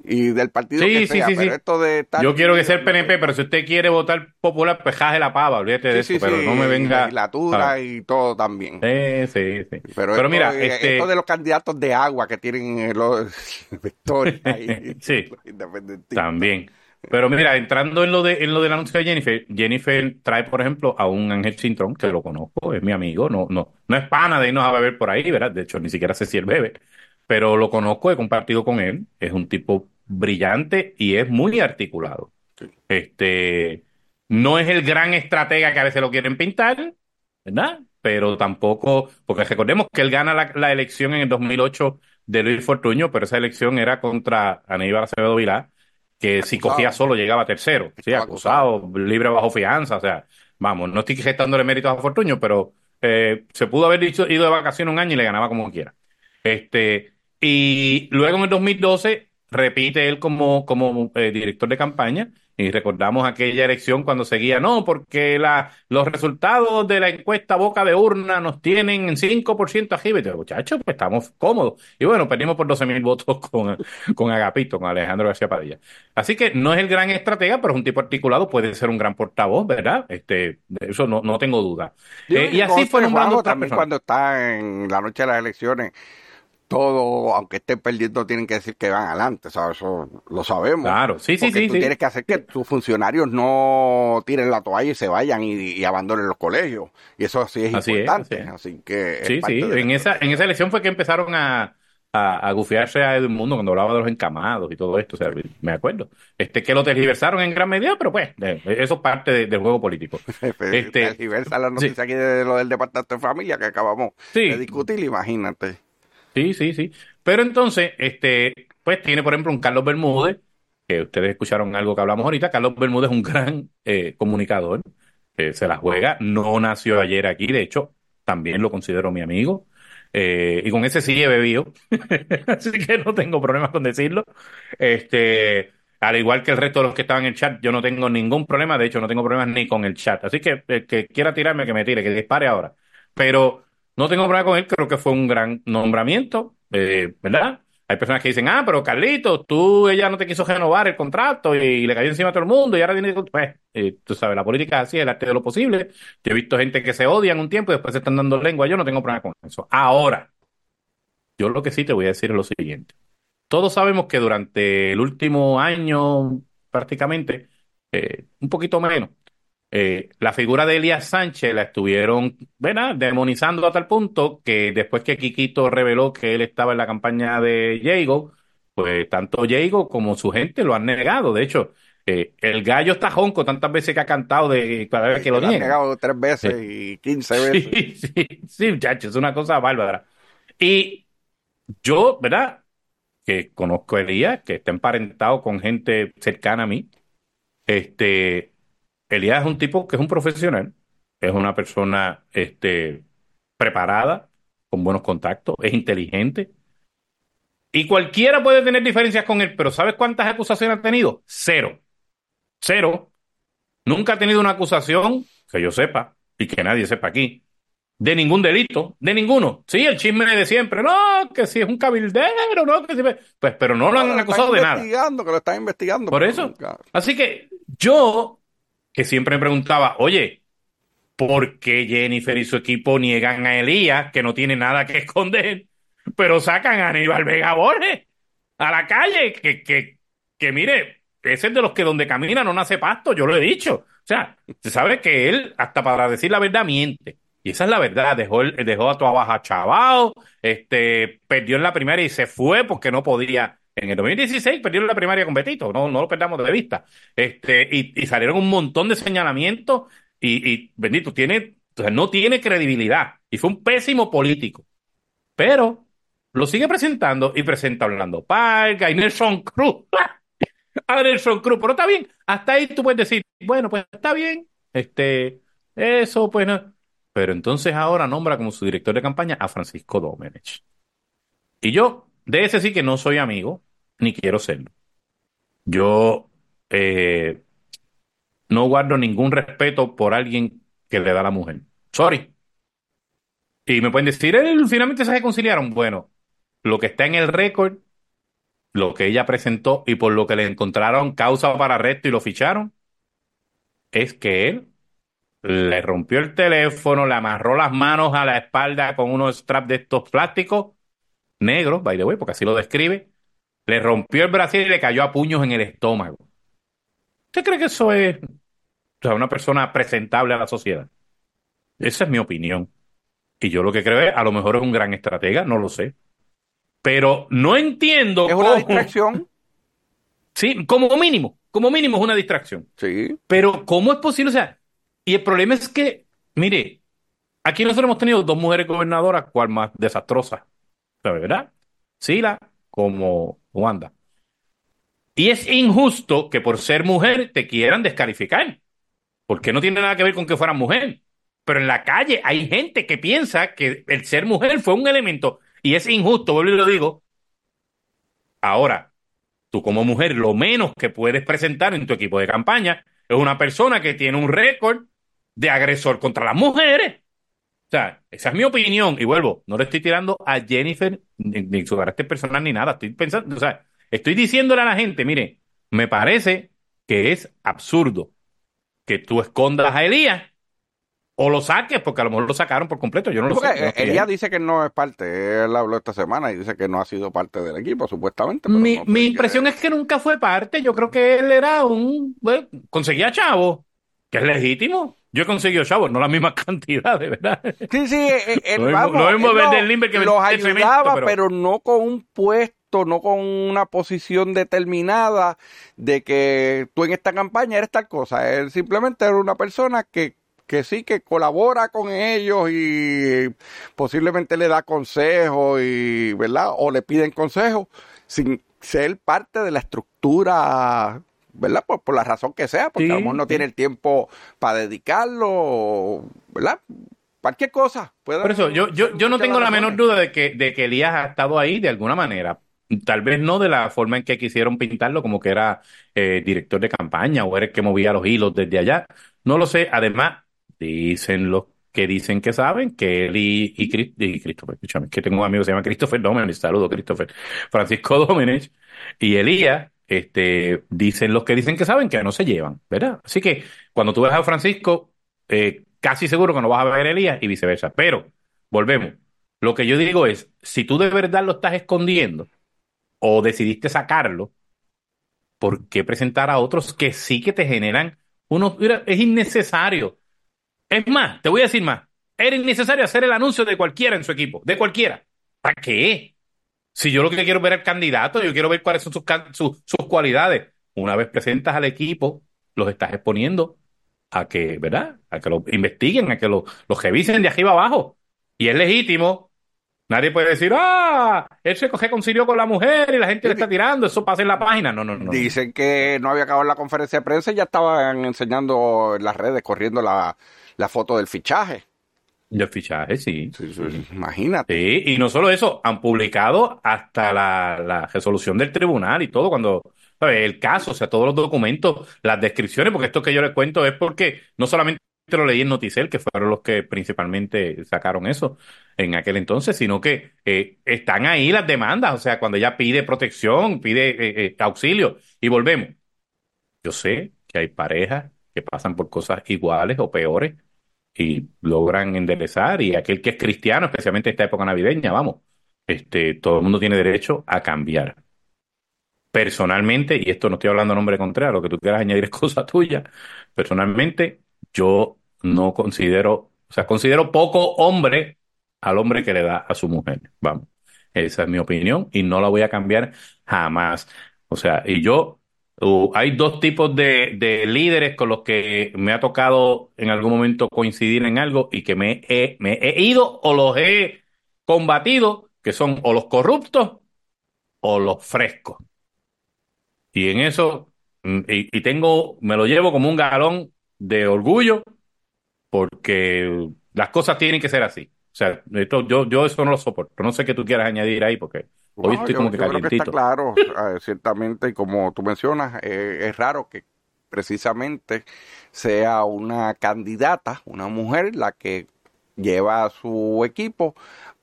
[SPEAKER 3] y del partido que sea, pero esto de
[SPEAKER 2] Yo quiero que sea el PNP, pero si usted quiere votar popular, pues jaje la pava, olvídate de eso, pero no me venga...
[SPEAKER 3] Y la tuda y todo también.
[SPEAKER 2] Sí, sí, sí.
[SPEAKER 3] Pero, mira, este... esto de los candidatos de agua que tienen los (laughs) vectores (laughs) ahí.
[SPEAKER 2] sí, también. Pero mira, entrando en lo de en lo del anuncio de Jennifer, Jennifer trae, por ejemplo, a un Ángel Cintrón, que lo conozco, es mi amigo, no, no, no es pana de irnos a beber por ahí, ¿verdad? De hecho, ni siquiera sé si él bebe pero lo conozco, he compartido con él, es un tipo brillante y es muy articulado. Este, no es el gran estratega que a veces lo quieren pintar, ¿verdad? Pero tampoco, porque recordemos que él gana la, elección en el 2008 de Luis Fortuño, pero esa elección era contra Aníbal Acevedo Vilá, que si cogía solo llegaba tercero, sí, acusado, libre bajo fianza, o sea, vamos, no estoy gestándole méritos a Fortuño, pero eh, se pudo haber ido de vacaciones un año y le ganaba como quiera. Este, y luego en el 2012 repite él como, como eh, director de campaña y recordamos aquella elección cuando seguía, no, porque la, los resultados de la encuesta boca de urna nos tienen en 5% arriba. Y muchachos, pues estamos cómodos. Y bueno, perdimos por 12 mil votos (laughs) con, con Agapito, con Alejandro García Padilla. Así que no es el gran estratega, pero es un tipo articulado, puede ser un gran portavoz, ¿verdad? Este, eso no, no tengo duda.
[SPEAKER 3] Eh, y así fue nombrando también cuando está en la noche de las elecciones todo, aunque estén perdiendo, tienen que decir que van adelante, ¿sabes? Eso lo sabemos.
[SPEAKER 2] Claro, sí, sí, sí.
[SPEAKER 3] Tú tienes que hacer que tus funcionarios no tiren la toalla y se vayan y, abandonen los colegios. Y eso sí es importante. así, que.
[SPEAKER 2] Sí, sí. En esa, en esa elección fue que empezaron a, a, a gufiarse a Edmundo cuando hablaba de los encamados y todo esto. O sea, me acuerdo. Este, que lo tergiversaron en gran medida, pero pues, eso es parte del juego político. (laughs)
[SPEAKER 3] este, tergiversa la noticia aquí de lo del Departamento de Familia que acabamos de discutir, imagínate.
[SPEAKER 2] Sí, sí, sí. Pero entonces, este, pues tiene, por ejemplo, un Carlos Bermúdez, que ustedes escucharon algo que hablamos ahorita. Carlos Bermúdez es un (laughs) gran eh, comunicador, se la juega, no nació ayer aquí, de hecho, también lo considero mi amigo. Eh, y con ese sí he bebido, (laughs) así que no tengo problemas con decirlo. Este, al igual que el resto de los que estaban en el chat, yo no tengo ningún problema, de hecho no tengo problemas ni con el chat. Así que el que quiera tirarme, que me tire, que dispare ahora. Pero no tengo problema con él, creo que fue un gran nombramiento, eh, ¿verdad? Hay personas que dicen, ah, pero Carlitos, tú, ella no te quiso renovar el contrato y, le cayó encima a todo el mundo y ahora tiene que... Pues, eh, tú sabes, la política es así, el arte de lo posible. Yo he visto gente que se odian un tiempo y después se están dando lengua. Yo no tengo problema con eso. Ahora, yo lo que sí te voy a decir es lo siguiente. Todos sabemos que durante el último año, prácticamente, eh, un poquito menos, eh, la figura de Elías Sánchez la estuvieron ¿verdad? demonizando a tal punto que después que Quiquito reveló que él estaba en la campaña de Diego, pues tanto Diego como su gente lo han negado. De hecho, eh, el gallo está jonco tantas veces que ha cantado de cada vez que lo niega.
[SPEAKER 3] Lo negado tres veces y quince veces. (laughs)
[SPEAKER 2] Sí, sí, sí, muchachos, es una cosa bárbara. Y yo, ¿verdad? Que conozco a Elías, que está emparentado con gente cercana a mí, este, Elías es un tipo que es un profesional, es una persona este, preparada, con buenos contactos, es inteligente. Y cualquiera puede tener diferencias con él, pero ¿sabes cuántas acusaciones ha tenido? Cero. Cero. Nunca ha tenido una acusación, que yo sepa, y que nadie sepa aquí, de ningún delito, de ninguno. Sí, el chisme de siempre, no, que si es un cabildero, no, que si... Pues, pero no lo han acusado de nada.
[SPEAKER 3] Que lo están investigando.
[SPEAKER 2] Por eso. Así que yo que siempre me preguntaba, oye, porque Jennifer y su equipo niegan a Elías, que no tiene nada que (laughs) esconder, pero sacan a Aníbal Vega Borges a la calle, que, que, que mire, ese es de los que donde camina no nace pasto, yo lo he dicho. O sea, se sabe que él, hasta para decir la verdad, miente. Y esa es la verdad, dejó, dejó a tu abajo chavao, este, perdió en la primaria y se fue porque no podía. En el 2016 perdió en la primaria con Betito, no, no lo perdamos de vista. Este, y, y salieron un montón de señalamientos y, y bendito, tiene, o sea, no tiene credibilidad. Y fue un pésimo político. Pero lo sigue presentando y presenta Orlando Parga y Nelson Cruz. (laughs) a Nelson Cruz, pero está bien. Hasta ahí tú puedes decir, bueno, pues está bien. Este, eso, pues no pero entonces ahora nombra como su director de campaña a Francisco Domenech. Y yo, de ese sí que no soy amigo, ni quiero serlo. Yo eh, no guardo ningún respeto por alguien que le da a la mujer. Sorry. Y me pueden decir, él finalmente se reconciliaron. Bueno, lo que está en el récord, lo que ella presentó y por lo que le encontraron causa para arresto y lo ficharon, es que él le rompió el teléfono, le amarró las manos a la espalda con unos straps de estos plásticos negros, by the way, porque así lo describe, le rompió el brazo y le cayó a puños en el estómago. ¿Usted cree que eso es una persona presentable a la sociedad? Esa es mi opinión. Y yo lo que creo es, a lo mejor es un gran estratega, no lo sé. Pero no entiendo.
[SPEAKER 3] ¿Es una distracción? (laughs)
[SPEAKER 2] Sí, como mínimo, como mínimo es una distracción.
[SPEAKER 3] Sí.
[SPEAKER 2] Pero ¿cómo es posible? O sea, y el problema es que, mire, aquí nosotros hemos tenido dos mujeres gobernadoras, cual más desastrosas, ¿verdad? Sila como Wanda. Y es injusto que por ser mujer te quieran descalificar, porque no tiene nada que ver con que fueran mujer. Pero en la calle hay gente que piensa que el ser mujer fue un elemento y es injusto, vuelvo y lo digo. Ahora, tú como mujer, lo menos que puedes presentar en tu equipo de campaña es una persona que tiene un récord de agresor contra las mujeres. O sea, esa es mi opinión. Y vuelvo, no le estoy tirando a Jennifer ni, su carácter personal ni nada. Estoy pensando, o sea, estoy diciéndole a la gente, mire, me parece que es absurdo que tú escondas a Elías o lo saques, porque a lo mejor lo sacaron por completo. Yo no lo sé.
[SPEAKER 3] Elías dice que no es parte. Él habló esta semana y dice que no ha sido parte del equipo, supuestamente.
[SPEAKER 2] mi, mi impresión es que nunca fue parte. Yo creo que él era un. Bueno, conseguía chavo, que es legítimo. Yo he conseguido chavos, no la misma (laughs) cantidad, de ¿verdad?
[SPEAKER 3] Sí, sí, eh, eh,
[SPEAKER 2] vamos, mismo vender Limber que
[SPEAKER 3] los ayudaba, pero... no con un puesto, no con una posición determinada de que tú en esta campaña eres tal cosa. Él simplemente era una persona que, que sí, que colabora con ellos y posiblemente le da consejos y, ¿verdad? O le piden consejos sin ser parte de la estructura ¿verdad? Por, por la razón que sea, porque a lo mejor no tiene el tiempo para dedicarlo, ¿verdad? Cualquier cosa.
[SPEAKER 2] por eso, yo, yo, yo no tengo la menor duda de que, de que Elías ha estado ahí de alguna manera. Tal vez no de la forma en que quisieron pintarlo, como que era eh, director de campaña o era el que movía los hilos desde allá. No lo sé. Además, dicen los que dicen que saben que él y, y, y Christopher, escúchame, que tengo un amigo que se llama Christopher Domenech, saludo Christopher, Francisco (laughs) Domenech y Elías este, dicen los que dicen que saben que no se llevan, ¿verdad? Así que cuando tú ves a Francisco, eh, casi seguro que no vas a ver a Elías y viceversa. Pero, volvemos. Lo que yo digo es, si tú de verdad lo estás escondiendo o decidiste sacarlo, ¿por qué presentar a otros que sí que te generan unos... es innecesario. Es más, te voy a decir más. Era innecesario hacer el anuncio de cualquiera en su equipo, de cualquiera. ¿Para qué? Si yo lo que quiero ver el candidato, yo quiero ver cuáles son sus, sus, cualidades. Una vez presentas al equipo, los estás exponiendo a que, ¿verdad? A que lo investiguen, a que lo, los revisen de arriba abajo. Y es legítimo. Nadie puede decir, ah, él se coge concilio con la mujer y la gente le está tirando, eso pasa en la página. No, no, no.
[SPEAKER 3] Dicen que no había acabado la conferencia de prensa y ya estaban enseñando en las redes, corriendo la, la foto del fichaje.
[SPEAKER 2] De fichaje, sí.
[SPEAKER 3] Imagínate.
[SPEAKER 2] Sí, y no solo eso, han publicado hasta la, resolución del tribunal y todo, cuando, El caso, o sea, todos los documentos, las descripciones, porque esto que yo les cuento es porque no solamente lo leí en Noticel, que fueron los que principalmente sacaron eso en aquel entonces, sino que eh, están ahí las demandas, o sea, cuando ella pide protección, pide eh, eh, auxilio, y volvemos. Yo sé que hay parejas que pasan por cosas iguales o peores y logran enderezar y aquel que es cristiano, especialmente en esta época navideña, vamos, este, todo el mundo tiene derecho a cambiar. Personalmente, y esto no estoy hablando a nombre contrario, lo que tú quieras añadir (laughs) es cosa tuya, personalmente yo no considero, o sea, considero poco hombre al hombre que le da a su mujer, vamos. Esa es mi opinión y no la voy a cambiar jamás. O sea, y yo, uh, hay dos tipos de, de, líderes con los que me ha tocado en algún momento coincidir en algo y que me he, me he ido o los he combatido, que son o los corruptos o los frescos. Y en eso, mm, y, y tengo, me lo llevo como un galón de orgullo porque las cosas tienen que ser así. O sea, esto, yo, yo eso no lo soporto. No sé qué tú quieras añadir ahí, porque hoy estoy como que calientito.
[SPEAKER 3] está claro, ciertamente, y como tú mencionas, eh, es raro que precisamente sea una candidata, una mujer, la que lleva a su equipo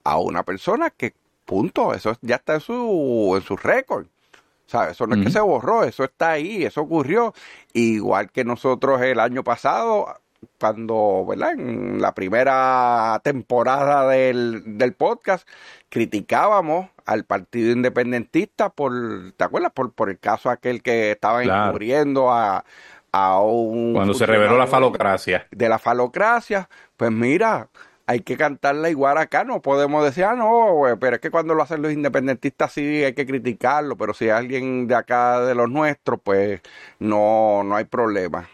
[SPEAKER 3] a una persona que, punto, eso ya está en su, en su récord. sea, Eso no es que se borró, eso está ahí, eso ocurrió. Igual que nosotros el año pasado cuando, ¿verdad? En la primera temporada del, del podcast criticábamos al Partido Independentista por, ¿te acuerdas? Por, por el caso aquel que estaba encubriendo a, a un...
[SPEAKER 2] Cuando se reveló la falocracia.
[SPEAKER 3] De la falocracia, pues mira, hay que cantarla igual acá, no podemos decir, ah, no, pero es que cuando lo hacen los independentistas sí hay que criticarlo, pero si alguien de acá de los nuestros, pues no, no hay problema,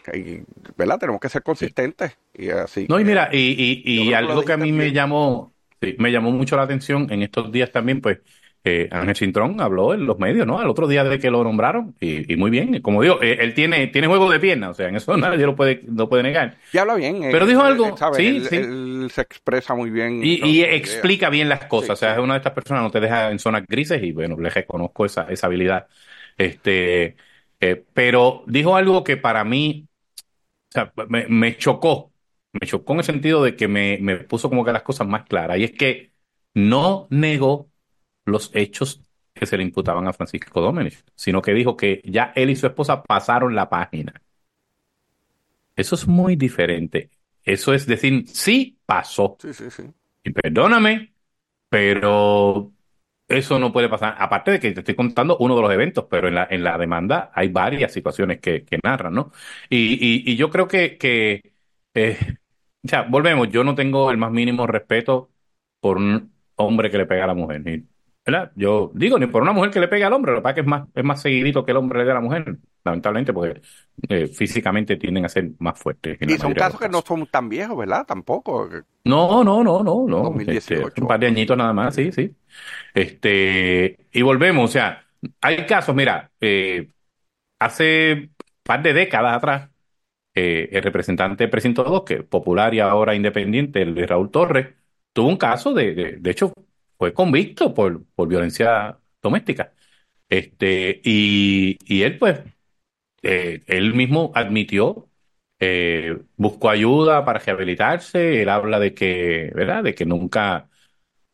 [SPEAKER 3] ¿verdad? Tenemos que ser consistentes y así.
[SPEAKER 2] No, y mira, y, y, y algo que a mí me llamó, me llamó mucho la atención en estos días también, pues eh, Ángel Cintrón habló en los medios, ¿no? Al otro día de que lo nombraron, y, muy bien, como digo, eh, él tiene, tiene juego de pierna, o sea, en eso (laughs) nadie lo puede, no puede negar.
[SPEAKER 3] Y habla bien.
[SPEAKER 2] Pero dijo algo, sí,
[SPEAKER 3] sí. Él se expresa muy bien.
[SPEAKER 2] Y, explica bien las cosas, o sea, es una de estas personas, no te deja en zonas grises, y bueno, le reconozco esa, esa habilidad. Este, eh, pero dijo algo que para mí, o sea, me, me chocó, me chocó en el sentido de que me, me puso como que las cosas más claras, y es que no negó los hechos que se le imputaban a Francisco Domenech, sino que dijo que ya él y su esposa pasaron la página. Eso es muy diferente. Eso es decir, sí pasó.
[SPEAKER 3] Sí, sí, sí.
[SPEAKER 2] Y perdóname, pero eso no puede pasar. Aparte de que te estoy contando uno de los eventos, pero en la, en la demanda hay varias situaciones que, que narran, ¿no? Y, y, yo creo que, que eh, ya, volvemos, yo no tengo el más mínimo respeto por un hombre que le pega a la mujer. ¿Verdad? Yo digo, ni por una mujer que le pegue al hombre, lo que pasa es que es más, es más seguidito que el hombre le dé a la mujer, lamentablemente, porque eh, físicamente tienden a ser más fuertes.
[SPEAKER 3] Y son casos que no son tan viejos, ¿verdad? Tampoco.
[SPEAKER 2] No, no, no, no, no. 2018. Este, un par de añitos nada más, sí, sí. Este, y volvemos, o sea, hay casos, mira, eh, hace un par de décadas atrás, eh, el representante precinto 2, que popular y ahora independiente, el de Raúl Torres, tuvo un caso de, de, de hecho, fue convicto por, por violencia doméstica. Este, y, y él, pues, eh, él mismo admitió, eh, buscó ayuda para rehabilitarse. Él habla de que, ¿verdad? De que nunca,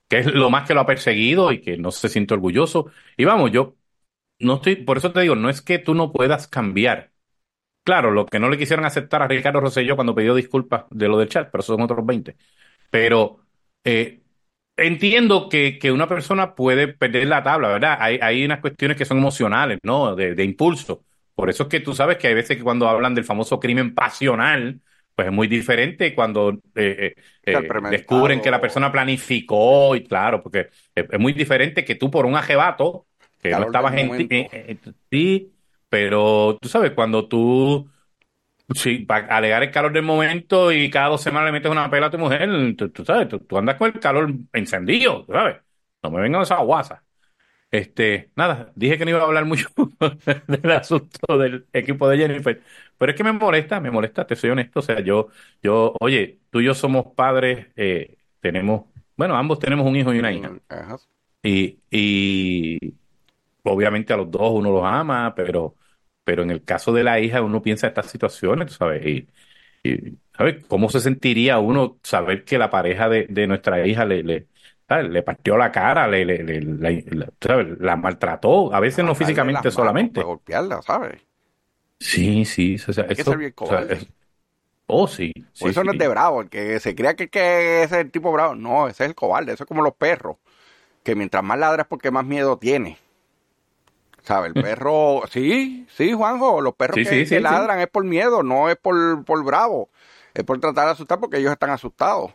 [SPEAKER 2] que es lo más que lo ha perseguido y que no se siente orgulloso. Y vamos, yo no estoy, por eso te digo, no es que tú no puedas cambiar. Claro, lo que no le quisieron aceptar a Ricardo Rosselló cuando pidió disculpas de lo del chat, pero son otros 20. Pero eh, entiendo que, que, una persona puede perder la tabla, ¿verdad? Hay, hay unas cuestiones que son emocionales, ¿no? De, de, impulso. Por eso es que tú sabes que hay veces que cuando hablan del famoso crimen pasional, pues es muy diferente cuando eh, eh, eh descubren que la persona planificó y claro, porque es, es muy diferente que tú por un ajebato, que no estabas en ti, pero tú sabes, cuando tú Sí, para alegar el calor del momento y cada dos semanas le metes una pela a tu mujer, tú, sabes, tú, andas con el calor encendido, ¿sabes? No me vengan esas guasas. Este, nada, dije que no iba a hablar mucho (laughs) del asunto del equipo de Jennifer, pero es que me molesta, me molesta, te soy honesto, o sea, yo, yo, oye, tú y yo somos padres, eh, tenemos, bueno, ambos tenemos un hijo y una hija. Y, y obviamente a los dos uno los ama, pero pero en el caso de la hija uno piensa estas situaciones, ¿sabes? Y, ¿sabes? ¿Cómo se sentiría uno saber que la pareja de, de nuestra hija le, le, le partió la cara, le, le, la, la, maltrató, a veces no físicamente solamente.
[SPEAKER 3] golpearla, ¿sabes?
[SPEAKER 2] Sí, sí. O sea,
[SPEAKER 3] Hay que ser bien
[SPEAKER 2] Oh, sí.
[SPEAKER 3] eso no es de bravo, el que se crea que, que ese es el tipo bravo. No, ese es el cobarde, eso es como los perros, que mientras más ladra es porque más miedo tiene. ¿Sabe? El perro, sí, sí, Juanjo, los perros que, ladran es por miedo, no es por, por bravo, es por tratar de asustar porque ellos están asustados.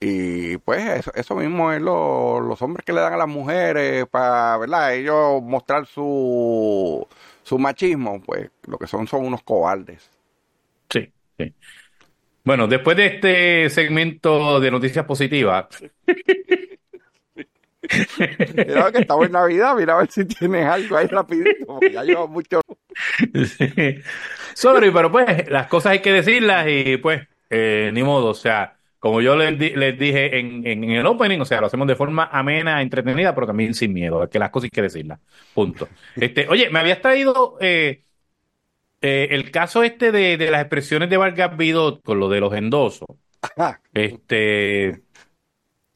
[SPEAKER 3] Y pues eso, mismo es lo, los hombres que le dan a las mujeres para, ¿verdad? Ellos mostrar su, su machismo, pues lo que son son unos cobardes.
[SPEAKER 2] Sí, sí. Bueno, después de este segmento de noticias positivas. (laughs)
[SPEAKER 3] mira que estamos en Navidad, mira a ver si tienes algo ahí rapidito, porque ya lleva mucho.
[SPEAKER 2] Sí. Sorry, pero pues las cosas hay que decirlas y pues eh, ni modo, o sea, como yo les, les dije en, en, el opening, o sea, lo hacemos de forma amena, entretenida, pero también sin miedo, que las cosas hay que decirlas. Punto. Este, oye, me habías traído eh, eh, el caso este de, de, las expresiones de Vargas Vidot con lo de los endosos. Este.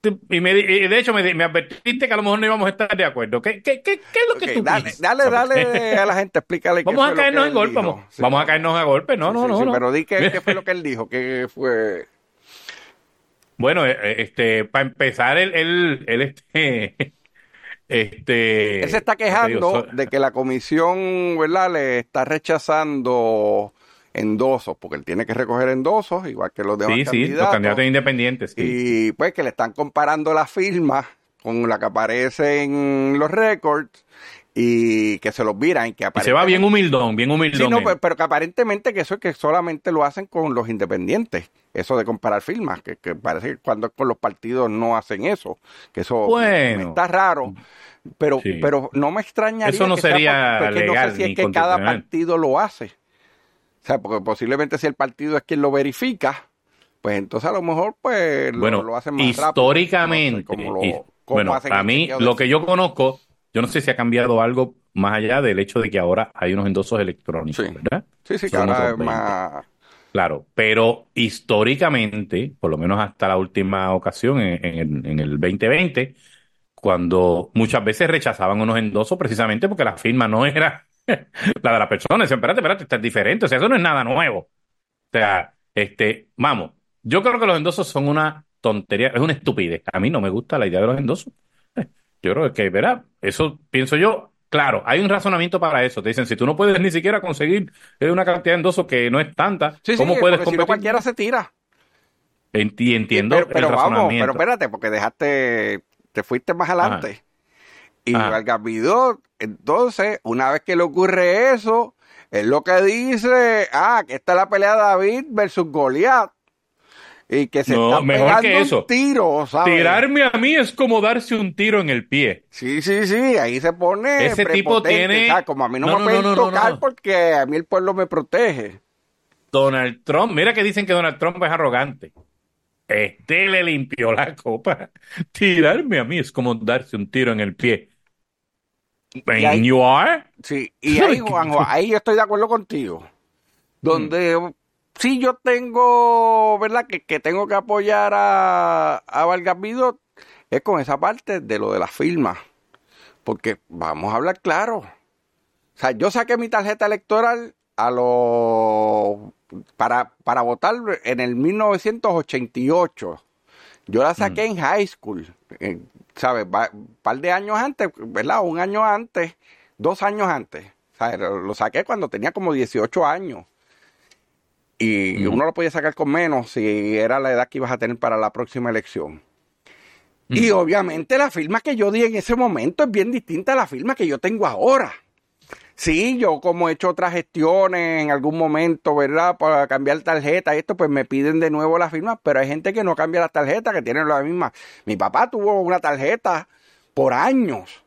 [SPEAKER 2] Y, me, de hecho me, me, advertiste que a lo mejor no íbamos a estar de acuerdo. ¿Qué, qué, qué, qué es lo que tú
[SPEAKER 3] dale, Dale, dale a la gente, explícale
[SPEAKER 2] Vamos a caernos en golpe, vamos, vamos a caernos a golpe. No, no, no,
[SPEAKER 3] Pero di qué, qué fue lo que él dijo, qué fue...
[SPEAKER 2] Bueno, eh, eh, este, para empezar, él, él, este, (laughs) este,
[SPEAKER 3] él se está quejando de que la comisión, ¿verdad? Le está rechazando endosos, porque él tiene que recoger endosos, igual que los demás
[SPEAKER 2] sí,
[SPEAKER 3] candidatos.
[SPEAKER 2] Sí, los candidatos independientes.
[SPEAKER 3] Y pues que le están comparando la firma con la que aparece en los récords y que se los miran. Que
[SPEAKER 2] se va bien humildón, bien humildón.
[SPEAKER 3] Sí, no, pero, pero, que aparentemente que eso es que solamente lo hacen con los independientes eso de comparar firmas, que, parece que cuando con los partidos no hacen eso, que eso está raro. Pero, pero no me extrañaría
[SPEAKER 2] eso no que sería legal,
[SPEAKER 3] no sé si es que cada partido lo hace. O sea, porque posiblemente si el partido es quien lo verifica, pues entonces a lo mejor pues
[SPEAKER 2] bueno,
[SPEAKER 3] lo, hacen
[SPEAKER 2] más históricamente, rápido. bueno, a mí lo que yo conozco, yo no sé si ha cambiado algo más allá del hecho de que ahora hay unos endosos electrónicos, ¿verdad?
[SPEAKER 3] Sí, sí, es más
[SPEAKER 2] Claro, pero históricamente, por lo menos hasta la última ocasión, en, el, 2020, cuando muchas veces rechazaban unos endosos precisamente porque la firma no era (laughs) la de la persona. Decían, espérate, espérate, está diferente. O sea, eso no es nada nuevo. O sea, este, vamos, yo creo que los endosos son una tontería, es una estupidez. A mí no me gusta la idea de los endosos. (laughs) Yo creo que, verá, eso pienso yo, Claro, hay un razonamiento para eso. Te dicen, si tú no puedes ni siquiera conseguir una cantidad de endosos que no es tanta, ¿cómo puedes competir?
[SPEAKER 3] Si no cualquiera se tira.
[SPEAKER 2] y entiendo
[SPEAKER 3] pero, vamos, pero espérate, porque dejaste, te fuiste más adelante. Y Vargas Vidot, entonces, una vez que le ocurre eso, es lo que dice, ah, que está la pelea de David versus Goliat y que se no, mejor que eso. un tiro, ¿sabes?
[SPEAKER 2] Tirarme a mí es como darse un tiro en el pie.
[SPEAKER 3] Sí, sí, sí, ahí se pone
[SPEAKER 2] Ese tipo tiene...
[SPEAKER 3] Como a mí no, me pueden tocar porque a mí el pueblo me protege.
[SPEAKER 2] Donald Trump, mira que dicen que Donald Trump es arrogante. Este le limpió la copa. Tirarme a mí es como darse un tiro en el pie.
[SPEAKER 3] And you are? Sí, y ahí, Juanjo, ahí yo estoy de acuerdo contigo. Donde mm sí yo tengo, ¿verdad? Que, que tengo que apoyar a, a Vargas es con esa parte de lo de las firmas. Porque vamos a hablar claro. O sea, yo saqué mi tarjeta electoral a lo para, para votar en el 1988. Yo la saqué mm. en high school, ¿sabes? Un par de años antes, ¿verdad? Un año antes, dos años antes. Lo saqué cuando tenía como 18 años. Y uno lo podía sacar con menos si era la edad que ibas a tener para la próxima elección. Y obviamente la firma que yo di en ese momento es bien distinta a la firma que yo tengo ahora. Sí, yo como he hecho otras gestiones en algún momento, ¿verdad? Para cambiar tarjeta y esto, pues me piden de nuevo la firma, pero hay gente que no cambia las tarjetas, que tienen la misma. Mi papá tuvo una tarjeta por años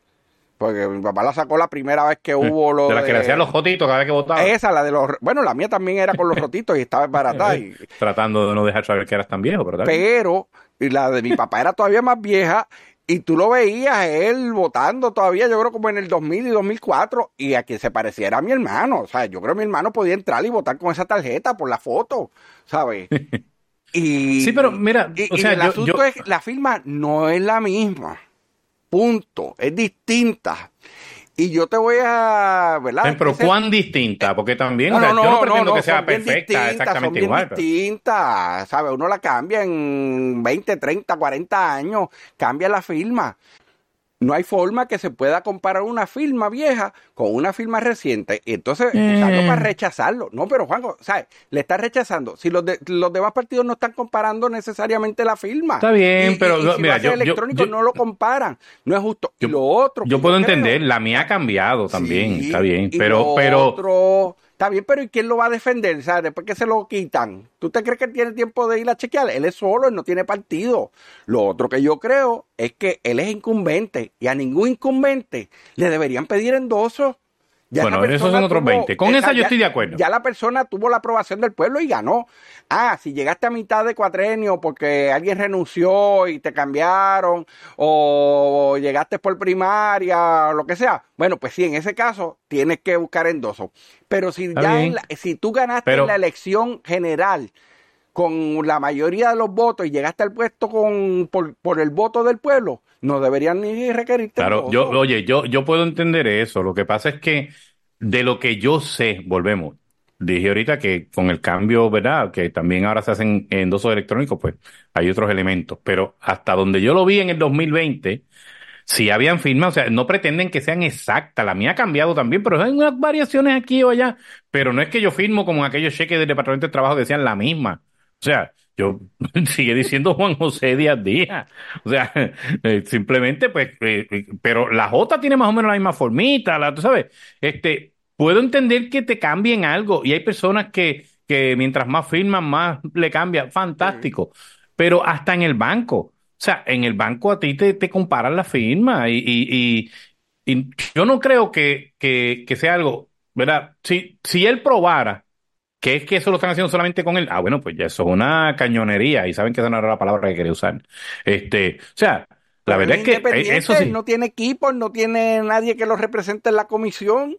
[SPEAKER 3] porque mi papá la sacó la primera vez que hubo lo
[SPEAKER 2] de... la que le hacían los rotitos cada vez que votaba.
[SPEAKER 3] Esa, la de los... Bueno, la mía también era con los (laughs) rotitos y estaba barata. Y...
[SPEAKER 2] Tratando de no dejar saber que eras tan viejo, ¿verdad?
[SPEAKER 3] Pero y la de mi papá era todavía más vieja y tú lo veías él votando todavía, yo creo como en el 2000 y 2004, y a quien se pareciera a mi hermano. O sea, yo creo que mi hermano podía entrar y votar con esa tarjeta por la foto, ¿sabes? (laughs)
[SPEAKER 2] Y, sí, pero mira,
[SPEAKER 3] o sea, el asunto es la firma no es la misma. Punto. Es distinta. Y yo te voy a, ¿verdad?
[SPEAKER 2] Pero ¿cuán distinta? Porque también, no, yo no pretendo que sea perfecta, exactamente
[SPEAKER 3] son
[SPEAKER 2] igual.
[SPEAKER 3] distinta, ¿sabes? Uno la cambia en 20, 30, 40 años, cambia la firma. No hay forma que se pueda comparar una firma vieja con una firma reciente. Y entonces, usarlo para eh. rechazarlo. No, pero Juanjo, ¿sabes? Le está rechazando. Si los, los demás partidos no están comparando necesariamente la firma.
[SPEAKER 2] Está bien, pero
[SPEAKER 3] y si
[SPEAKER 2] mira,
[SPEAKER 3] yo, electrónico no lo comparan. No es justo. y lo otro.
[SPEAKER 2] Yo puedo entender, la mía ha cambiado también. está bien, pero. pero
[SPEAKER 3] Está bien, pero ¿y quién lo va a defender? ¿Sabes? Después que se lo quitan. ¿Tú te crees que él tiene tiempo de ir a chequear? Él es solo, él no tiene partido. Lo otro que yo creo es que él es incumbente y a ningún incumbente le deberían pedir endoso
[SPEAKER 2] bueno, esos son otros 20. Con esa, yo estoy de acuerdo.
[SPEAKER 3] Ya la persona tuvo la aprobación del pueblo y ganó. Ah, si llegaste a mitad de cuatrenio porque alguien renunció y te cambiaron, o llegaste por primaria, o lo que sea. Bueno, pues sí, en ese caso tienes que buscar endoso. Pero si ya si tú ganaste en la elección general con la mayoría de los votos y llegaste al puesto con por, por el voto del pueblo, no deberían ni requerirte.
[SPEAKER 2] Claro, yo, oye, yo, yo puedo entender eso. Lo que pasa es que de lo que yo sé, volvemos. Dije ahorita que con el cambio, ¿verdad? Que también ahora se hacen endosos electrónicos, pues hay otros elementos. Pero hasta donde yo lo vi en el 2020, si habían firmas, o sea, no pretenden que sean exactas. La mía ha cambiado también, pero hay unas variaciones aquí o allá. Pero no es que yo firmo como en aquellos cheques del Departamento de Trabajo que decían la misma. O sea, yo (laughs) sigue diciendo Juan José Díaz Díaz. O sea, (laughs) eh, simplemente, pues, eh, eh, pero la J tiene más o menos la misma formita, la, tú sabes. Este, puedo entender que te cambien algo y hay personas que, que mientras más firman, más le cambia. Fantástico. Pero hasta en el banco. O sea, en el banco a ti te, te comparan la firma y, y, y, yo no creo que, que, que sea algo, ¿verdad? Si, si él probara ¿Qué es que eso lo están haciendo solamente con él? Ah, bueno, pues ya eso es una cañonería y saben que esa no era la palabra que quería usar. Este, o sea, la verdad es que eh, eso sí.
[SPEAKER 3] no tiene equipo, no tiene nadie que lo represente en la comisión.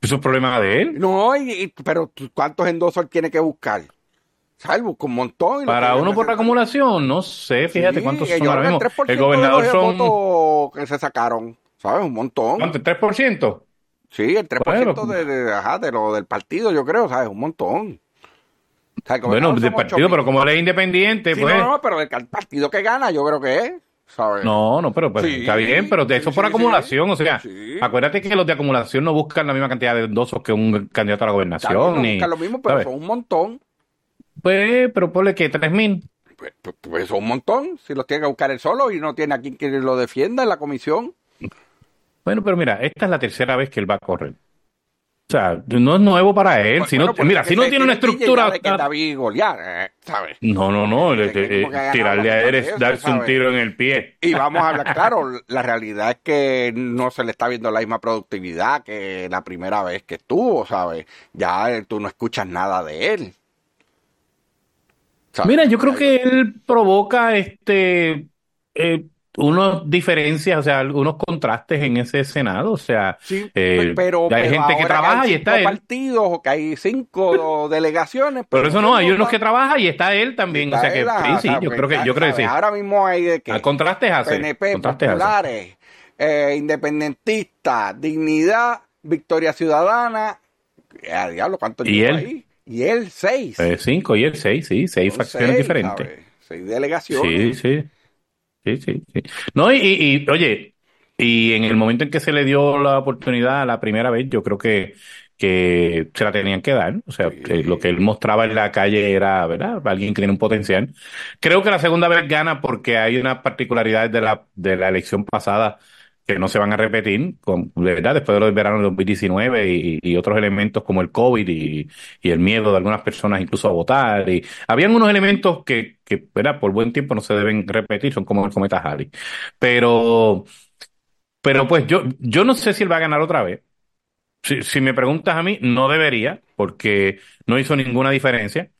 [SPEAKER 2] Eso es problema de él.
[SPEAKER 3] No, pero ¿cuántos endosos tiene que buscar? Salvo con un montón.
[SPEAKER 2] Para uno por acumulación, no sé, fíjate cuántos son ahora mismo.
[SPEAKER 3] El, gobernador son... que se sacaron, ¿sabes? Un montón.
[SPEAKER 2] ¿Cuánto? ¿3%?
[SPEAKER 3] Sí, el 3% de, de, ajá, de lo del partido, yo creo, ¿sabes? Un montón.
[SPEAKER 2] bueno, del partido, pero como él es independiente, pues.
[SPEAKER 3] No, no, pero el partido que gana, yo creo que es. ¿Sabes?
[SPEAKER 2] No, no, pero pues, está bien, pero de eso por acumulación, o sea, acuérdate que los de acumulación no buscan la misma cantidad de endosos que un candidato a la gobernación. no
[SPEAKER 3] ni, buscan lo mismo, pero son un montón.
[SPEAKER 2] Pues, pero ponle que tres mil.
[SPEAKER 3] Pues, pues, pues, son un montón, si los tiene que buscar él solo y no tiene a quien que lo defienda en la comisión.
[SPEAKER 2] Bueno, pero mira, esta es la tercera vez que él va a correr. Sea, no es nuevo para él. si no, mira, si no tiene una estructura.
[SPEAKER 3] Eh,
[SPEAKER 2] no, no, no. tirarle a él es darse un tiro en el pie.
[SPEAKER 3] Y vamos a hablar claro, la realidad es que no se le está viendo la misma productividad que la primera vez que estuvo, ¿sabes? Ya eh, tú no escuchas nada de él.
[SPEAKER 2] Mira, yo creo que él provoca este. Eh, unas diferencias, o sea, unos contrastes en ese Senado, o sea,
[SPEAKER 3] eh, pero, hay gente que trabaja y está él. partidos o que hay cinco (laughs) delegaciones.
[SPEAKER 2] Pero, eso no, hay unos que trabaja y está él también, o sea que sí, sí, yo creo que yo creo que sí.
[SPEAKER 3] Ahora mismo hay de que
[SPEAKER 2] contrastes hace,
[SPEAKER 3] PNP, contrastes populares, eh, independentistas, dignidad, Victoria Ciudadana, eh, diablo, ¿cuántos
[SPEAKER 2] ¿Y él? ahí?
[SPEAKER 3] Y él seis.
[SPEAKER 2] Eh, cinco y él seis, sí, seis facciones diferentes.
[SPEAKER 3] Seis delegaciones.
[SPEAKER 2] Sí, sí. Sí, sí, sí. No, y, y, oye, y en el momento en que se le dio la oportunidad la primera vez, yo creo que, que se la tenían que dar. O sea, lo que él mostraba en la calle era, ¿verdad? Alguien que tiene un potencial. Creo que la segunda vez gana porque hay unas particularidades de la, de la elección pasada que no se van a repetir, de verdad, después de los verano de 2019 y, y otros elementos como el COVID y, el miedo de algunas personas incluso a votar. Y habían unos elementos que, ¿verdad? por buen tiempo no se deben repetir, son como el cometa Halley. Pero, pero pues yo, yo no sé si él va a ganar otra vez. Si me preguntas a mí, no debería, porque no hizo ninguna diferencia.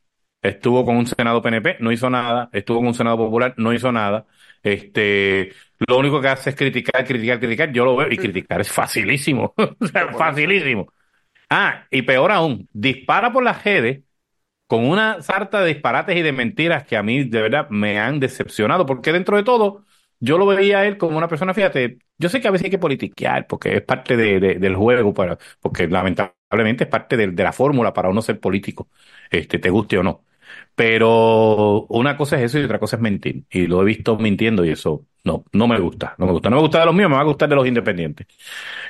[SPEAKER 2] Estuvo con un Senado PNP, no hizo nada. Estuvo con un Senado Popular, no hizo nada. Este, lo único que hace es criticar, criticar, criticar. Yo lo veo y criticar es facilísimo. (laughs) facilísimo. Ah, y peor aún, dispara por las redes con una sarta de disparates y de mentiras que a mí de verdad me han decepcionado, porque dentro de todo, yo lo veía a él como una persona, fíjate, yo sé que a veces hay que politiquear porque es parte de, del juego, para, porque lamentablemente es parte de, la fórmula para uno ser político, este, te guste o no. Pero una cosa es eso y otra cosa es mentir. Y lo he visto mintiendo y eso no, no me gusta, no me gusta. No me gusta de los míos, me va a gustar de los independientes.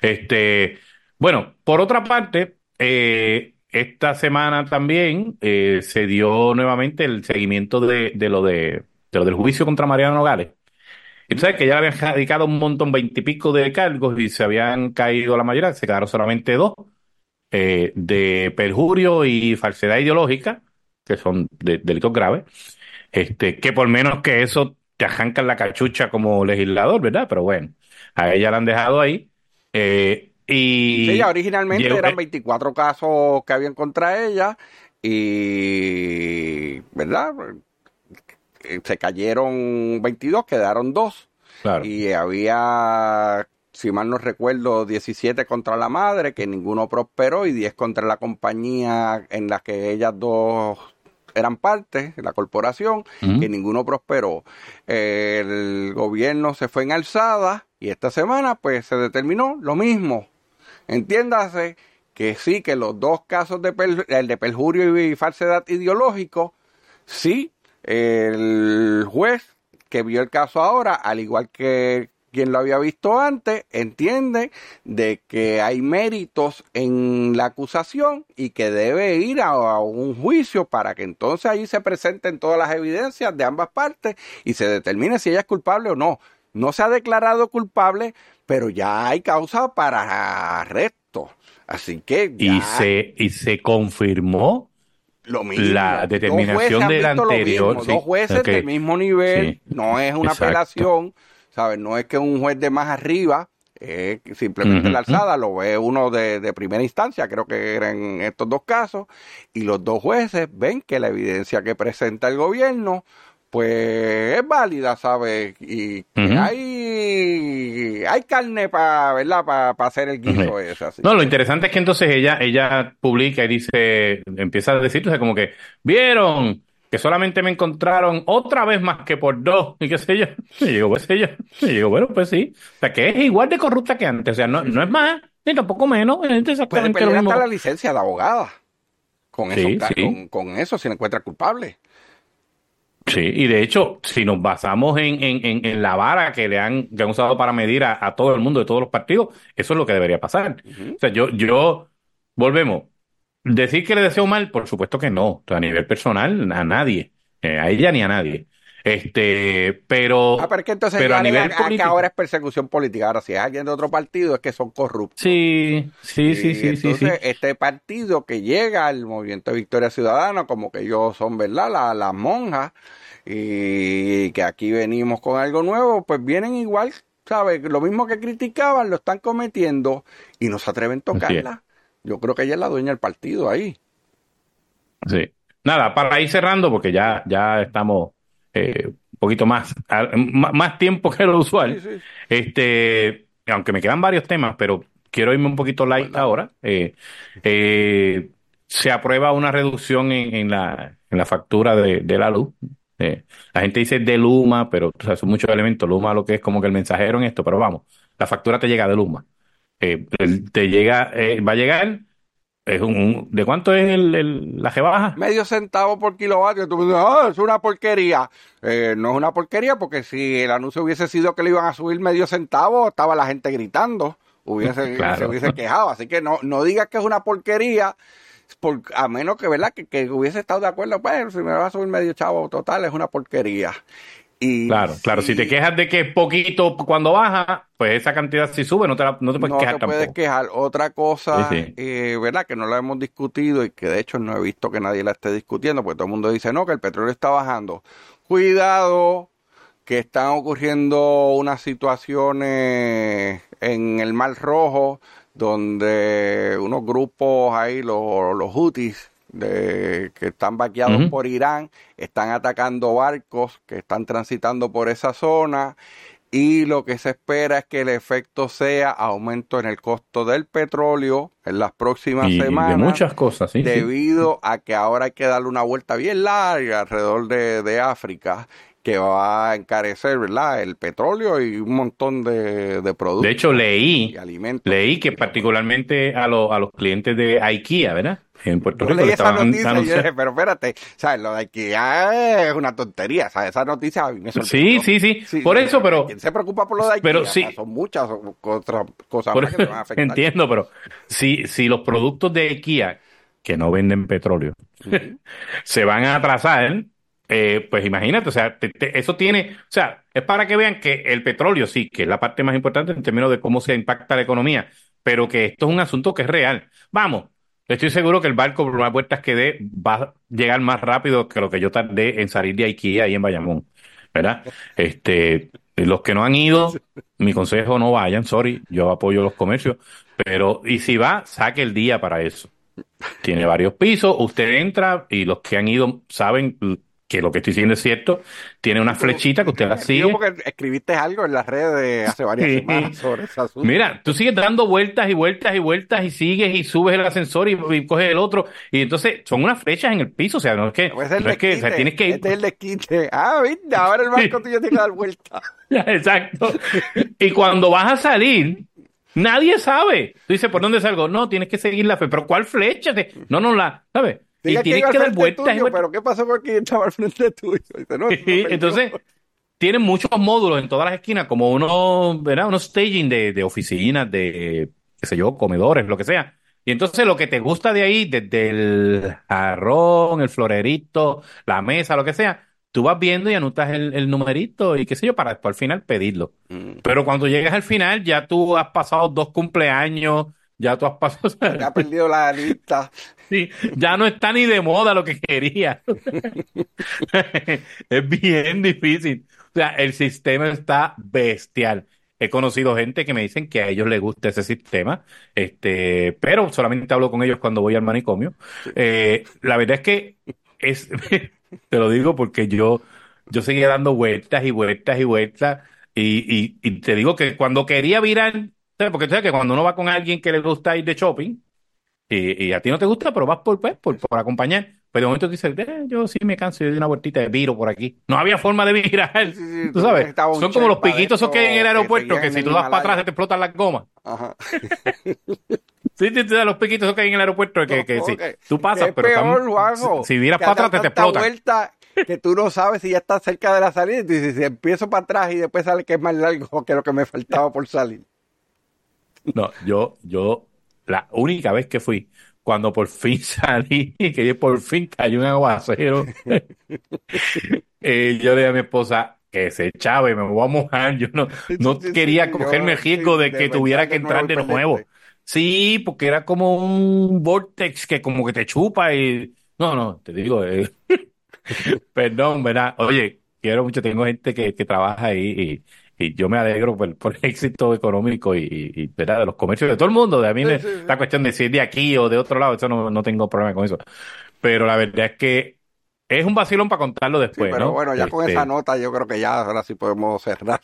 [SPEAKER 2] Este, bueno, por otra parte, eh, esta semana también eh, se dio nuevamente el seguimiento de, de lo de, de lo del juicio contra Mariano Nogales. Y tú sabes que ya habían radicado un montón, veintipico de cargos y se habían caído la mayoría, se quedaron solamente dos, eh, de perjurio y falsedad ideológica, que son delitos graves, este, que por menos que eso te arrancan la cachucha como legislador, ¿verdad? Pero bueno, a ella la han dejado ahí. Eh, y
[SPEAKER 3] sí, originalmente eran 24 casos que habían contra ella y, ¿verdad? Eh, se cayeron 22, quedaron dos. Y había, si mal no recuerdo, 17 contra la madre, que ninguno prosperó, y 10 contra la compañía en la que ellas dos eran parte, la corporación, que ninguno prosperó. El gobierno se fue en alzada y esta semana pues se determinó lo mismo. Entiéndase que sí, que los dos casos de el de perjurio y falsedad ideológico, sí el juez que vio el caso ahora, al igual que quien lo había visto antes, entiende de que hay méritos en la acusación y que debe ir a, un juicio para que entonces ahí se presenten todas las evidencias de ambas partes y se determine si ella es culpable o no. No se ha declarado culpable, pero ya hay causa para arresto. Así que
[SPEAKER 2] y se y se confirmó
[SPEAKER 3] lo mismo.
[SPEAKER 2] La determinación del anterior.
[SPEAKER 3] Dos jueces del mismo nivel, no es una apelación, ¿sabes? No es que un juez de más arriba, eh, simplemente la alzada lo ve uno de, de, primera instancia, creo que eran estos dos casos, y los dos jueces ven que la evidencia que presenta el gobierno pues es válida, ¿sabes? Y hay, hay carne para, ¿verdad? Para hacer el guiso ese. Así.
[SPEAKER 2] No, lo interesante es que entonces ella, ella publica y dice, empieza a decir, sea, como que, ¿vieron? Que solamente me encontraron otra vez más que por dos, y qué sé yo. Y digo, pues yo. Y digo, bueno, pues sí. O sea, que es igual de corrupta que antes. O sea, no, no es más, ni tampoco menos. Es
[SPEAKER 3] exactamente Puede perder hasta la licencia de abogada. Con, eso, Con, con eso, si la encuentra culpable.
[SPEAKER 2] Sí, y de hecho, si nos basamos en, en, en, la vara que le han, que han usado para medir a, todo el mundo de todos los partidos, eso es lo que debería pasar. O sea, yo, yo, volvemos. Decir que le deseo mal, por supuesto que no. a nivel personal, a nadie. Eh, a ella ni a nadie. Este, pero.
[SPEAKER 3] Ah, pero es que entonces pero a nivel que ahora es persecución política. Ahora, si es alguien de otro partido, es que son corruptos.
[SPEAKER 2] Sí, sí, sí, sí.
[SPEAKER 3] Entonces, este partido que llega al movimiento de Victoria Ciudadana, como que ellos son, ¿verdad? Las la monjas, y que aquí venimos con algo nuevo, pues vienen igual, ¿sabes? Lo mismo que criticaban, lo están cometiendo y no se atreven a tocarla. Yo creo que ella es la dueña del partido ahí.
[SPEAKER 2] Sí. Nada, para ir cerrando, porque ya, ya estamos eh, un poquito más, más tiempo que lo usual. Este, aunque me quedan varios temas, pero quiero irme un poquito light ahora. Eh, eh, se aprueba una reducción en, la, en la factura de, la luz. la gente dice de Luma, pero son muchos elementos. Luma lo que es como que el mensajero en esto, pero vamos, la factura te llega de Luma. Te llega, va a llegar es un, ¿De cuánto es el, la rebaja?
[SPEAKER 3] Medio centavo por kilovatio. Tú me dices, ah, es una porquería. Eh, no es una porquería porque si el anuncio hubiese sido que le iban a subir medio centavo, estaba la gente gritando. Hubiese, (laughs) Se hubiese quejado. Así que no, no digas que es una porquería. Por, a menos que, ¿verdad? Que, que hubiese estado de acuerdo, pues si me va a subir medio chavo total, es una porquería
[SPEAKER 2] claro, claro. Si te quejas de que es poquito cuando baja, pues esa cantidad si sube, no te, no te puedes quejar
[SPEAKER 3] te puedes quejar. Otra cosa, eh, ¿verdad? Que no la hemos discutido y que de hecho no he visto que nadie la esté discutiendo, porque todo el mundo dice, no, que el petróleo está bajando. Cuidado, que están ocurriendo unas situaciones en el Mar Rojo donde unos grupos ahí, los, los Houthis, de, que están vaqueados por Irán, están atacando barcos que están transitando por esa zona y lo que se espera es que el efecto sea aumento en el costo del petróleo en las próximas semanas.
[SPEAKER 2] De muchas cosas, sí.
[SPEAKER 3] Debido a que ahora hay que darle una vuelta bien larga alrededor de, de África que va a encarecer, ¿verdad? El petróleo y un montón de, de productos.
[SPEAKER 2] De hecho, leí, leí que particularmente a, los a los clientes de IKEA, ¿verdad?
[SPEAKER 3] En Puerto Rico. Leí esa noticia y dije, pero espérate, ¿sabes? Lo de IKEA es una tontería, ¿sabes? Esa noticia
[SPEAKER 2] me Sí, sí, sí, Por eso, pero.
[SPEAKER 3] ¿Quién se preocupa por lo de IKEA?
[SPEAKER 2] Pero sí.
[SPEAKER 3] son muchas otras cosas
[SPEAKER 2] más que me van a (laughs) afectar. Entiendo, pero si, si los productos de IKEA que no venden petróleo (laughs) se van a atrasar, eh, pues imagínate, o sea, eso tiene, o sea, es para que vean que el petróleo sí, que es la parte más importante en términos de cómo se impacta la economía, pero que esto es un asunto que es real. Vamos, Estoy seguro que el barco, por más vueltas que dé, va a llegar más rápido que lo que yo tardé en salir de IKEA ahí en Bayamón. ¿Verdad? Este, los que no han ido, mi consejo no vayan, sorry, yo apoyo los comercios, pero y si va, saque el día para eso. Tiene varios pisos, usted entra y los que han ido saben que lo que estoy diciendo es cierto, tiene una flechita que usted la sigue.
[SPEAKER 3] porque escribiste algo en las redes hace varias semanas sobre ese asunto.
[SPEAKER 2] Mira, tú sigues dando vueltas y vueltas y vueltas y sigues y subes el ascensor y, coges el otro. Y entonces son unas flechas en el piso, o sea, no es que,
[SPEAKER 3] pues
[SPEAKER 2] no es que tienes que ir.
[SPEAKER 3] Este es el desquite. Ah, viste, ahora el barco tuyo tiene que dar vueltas. (laughs)
[SPEAKER 2] Exacto. y cuando vas a salir, nadie sabe. Tú dices, ¿por dónde salgo? No, tienes que seguir la fe. ¿Pero cuál flecha? No, no la, ¿sabes?
[SPEAKER 3] Y tienes que, dar vueltas. Pero ¿qué pasó porque estaba al frente tuyo? (laughs)
[SPEAKER 2] entonces, tienen muchos módulos en todas las esquinas, como unos, ¿verdad? Unos staging de, de oficinas, de, qué sé yo, comedores, lo que sea. Y entonces lo que te gusta de ahí, desde el jarrón, el florerito, la mesa, lo que sea, tú vas viendo y anotas el, el numerito y qué sé yo, para después al final pedirlo. Mm. Pero cuando llegas al final, ya tú has pasado dos cumpleaños, ya tú has pasado. (laughs)
[SPEAKER 3] Ya has perdido la lista.
[SPEAKER 2] Sí, ya no está ni de moda lo que quería. (laughs) es bien difícil. O sea, el sistema está bestial. He conocido gente que me dicen que a ellos les gusta ese sistema, este, pero solamente hablo con ellos cuando voy al manicomio. Eh, la verdad es que es, (laughs) te lo digo porque yo, yo seguía dando vueltas y vueltas y vueltas y, y, te digo que cuando quería virar, porque tú sabes que cuando uno va con alguien que le gusta ir de shopping, y, a ti no te gusta, pero vas por, pues, por, por acompañar. Pero de momento dices, eh, yo sí me canso de una vueltita de viro por aquí. No había forma de virar. tú sabes, son como los piquitos esos que hay en el aeropuerto, que, si tú vas para atrás te explotan las gomas. Ajá. (laughs) sí, sí, sí, los piquitos esos que hay en el aeropuerto, que, que si tú pasas, pero
[SPEAKER 3] peor,
[SPEAKER 2] si, miras para atrás te, te explotan.
[SPEAKER 3] vuelta que tú no sabes si ya estás cerca de la salida y dices, si empiezo para atrás y después sale que es más largo que lo que me faltaba por salir.
[SPEAKER 2] No, yo, yo la única vez que fui, cuando por fin (laughs) salí, que por fin cayó un aguacero, (laughs) eh, yo le dije a mi esposa que se echaba y me voy a mojar. Yo no, no quería cogerme el riesgo de que tuviera que entrar de nuevo. Sí, porque era como un vortex que como que te chupa y... No, no, te digo, eh, (laughs) perdón, ¿verdad? Oye, quiero mucho, tengo gente que, que trabaja ahí y y yo me alegro por, por el éxito económico y, y, ¿verdad? de los comercios de todo el mundo. De a mí la cuestión de si es de aquí o de otro lado, eso no, no tengo problema con eso. Pero la verdad es que es un vacilón para contarlo después.
[SPEAKER 3] pero
[SPEAKER 2] bueno,
[SPEAKER 3] ya con esa este nota yo creo que ya ahora sí podemos cerrar.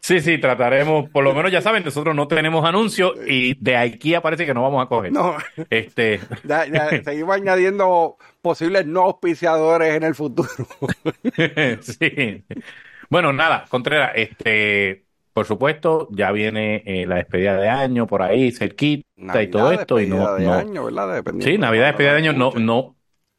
[SPEAKER 2] Sí, sí, trataremos, por lo menos ya saben, nosotros no tenemos anuncios y de aquí parece que no vamos a coger.
[SPEAKER 3] No. Este. (laughs) Ya, seguimos añadiendo posibles no auspiciadores en el futuro. (laughs)
[SPEAKER 2] sí. Bueno, nada, Contreras, este, por supuesto, ya viene eh, la despedida de año por ahí, cerquita y todo esto. y no,
[SPEAKER 3] de
[SPEAKER 2] no,
[SPEAKER 3] año, ¿verdad?
[SPEAKER 2] sí, Navidad, despedida de año, no, no,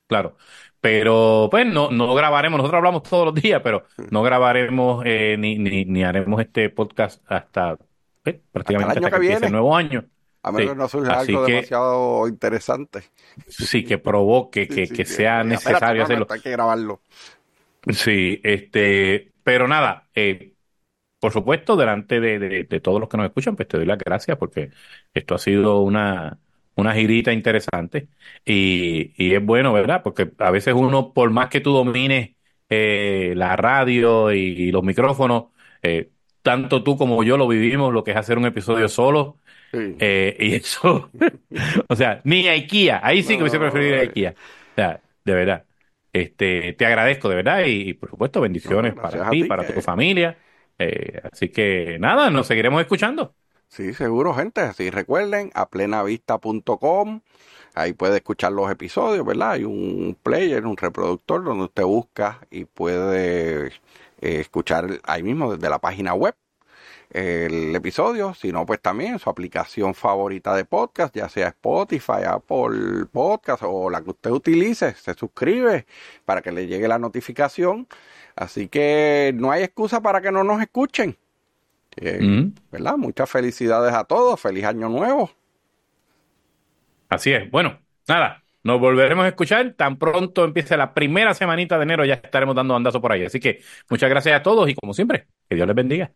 [SPEAKER 2] claro. Pero, pues, no, no grabaremos, nosotros hablamos todos los días, pero no grabaremos eh, ni, ni, ni haremos este podcast hasta eh, prácticamente hasta, que, el nuevo año.
[SPEAKER 3] A menos que no surja algo demasiado interesante.
[SPEAKER 2] Sí, que provoque, que, que sea necesario hacerlo.
[SPEAKER 3] hay que grabarlo.
[SPEAKER 2] Sí, este, pero nada, eh, por supuesto, delante de, todos los que nos escuchan, pues te doy las gracias porque esto ha sido una, una girita interesante y, y es bueno, ¿verdad? Porque a veces uno, por más que tú domines eh, la radio y, los micrófonos, eh, tanto tú como yo lo vivimos, lo que es hacer un episodio solo. y eso, (laughs) o sea, ni a IKEA, ahí sí que hubiese preferido ir a IKEA. O sea, de verdad. Este, te agradezco de verdad y, por supuesto bendiciones para ti, para tu familia. Eh, así que nada, nos seguiremos escuchando.
[SPEAKER 3] Sí, seguro, gente. Así recuerden, a plenavista.com. Ahí puede escuchar los episodios, ¿verdad? Hay un player, un reproductor donde usted busca y puede eh, escuchar ahí mismo desde la página web el episodio, sino pues también su aplicación favorita de podcast, ya sea Spotify, Apple Podcast o la que usted utilice, se suscribe para que le llegue la notificación. Así que no hay excusa para que no nos escuchen. Eh, ¿Verdad? Muchas felicidades a todos, feliz año nuevo.
[SPEAKER 2] Así es. Bueno, nada, nos volveremos a escuchar. Tan pronto empiece la primera semanita de enero, ya estaremos dando andazo por ahí. Así que muchas gracias a todos y como siempre, que Dios les bendiga.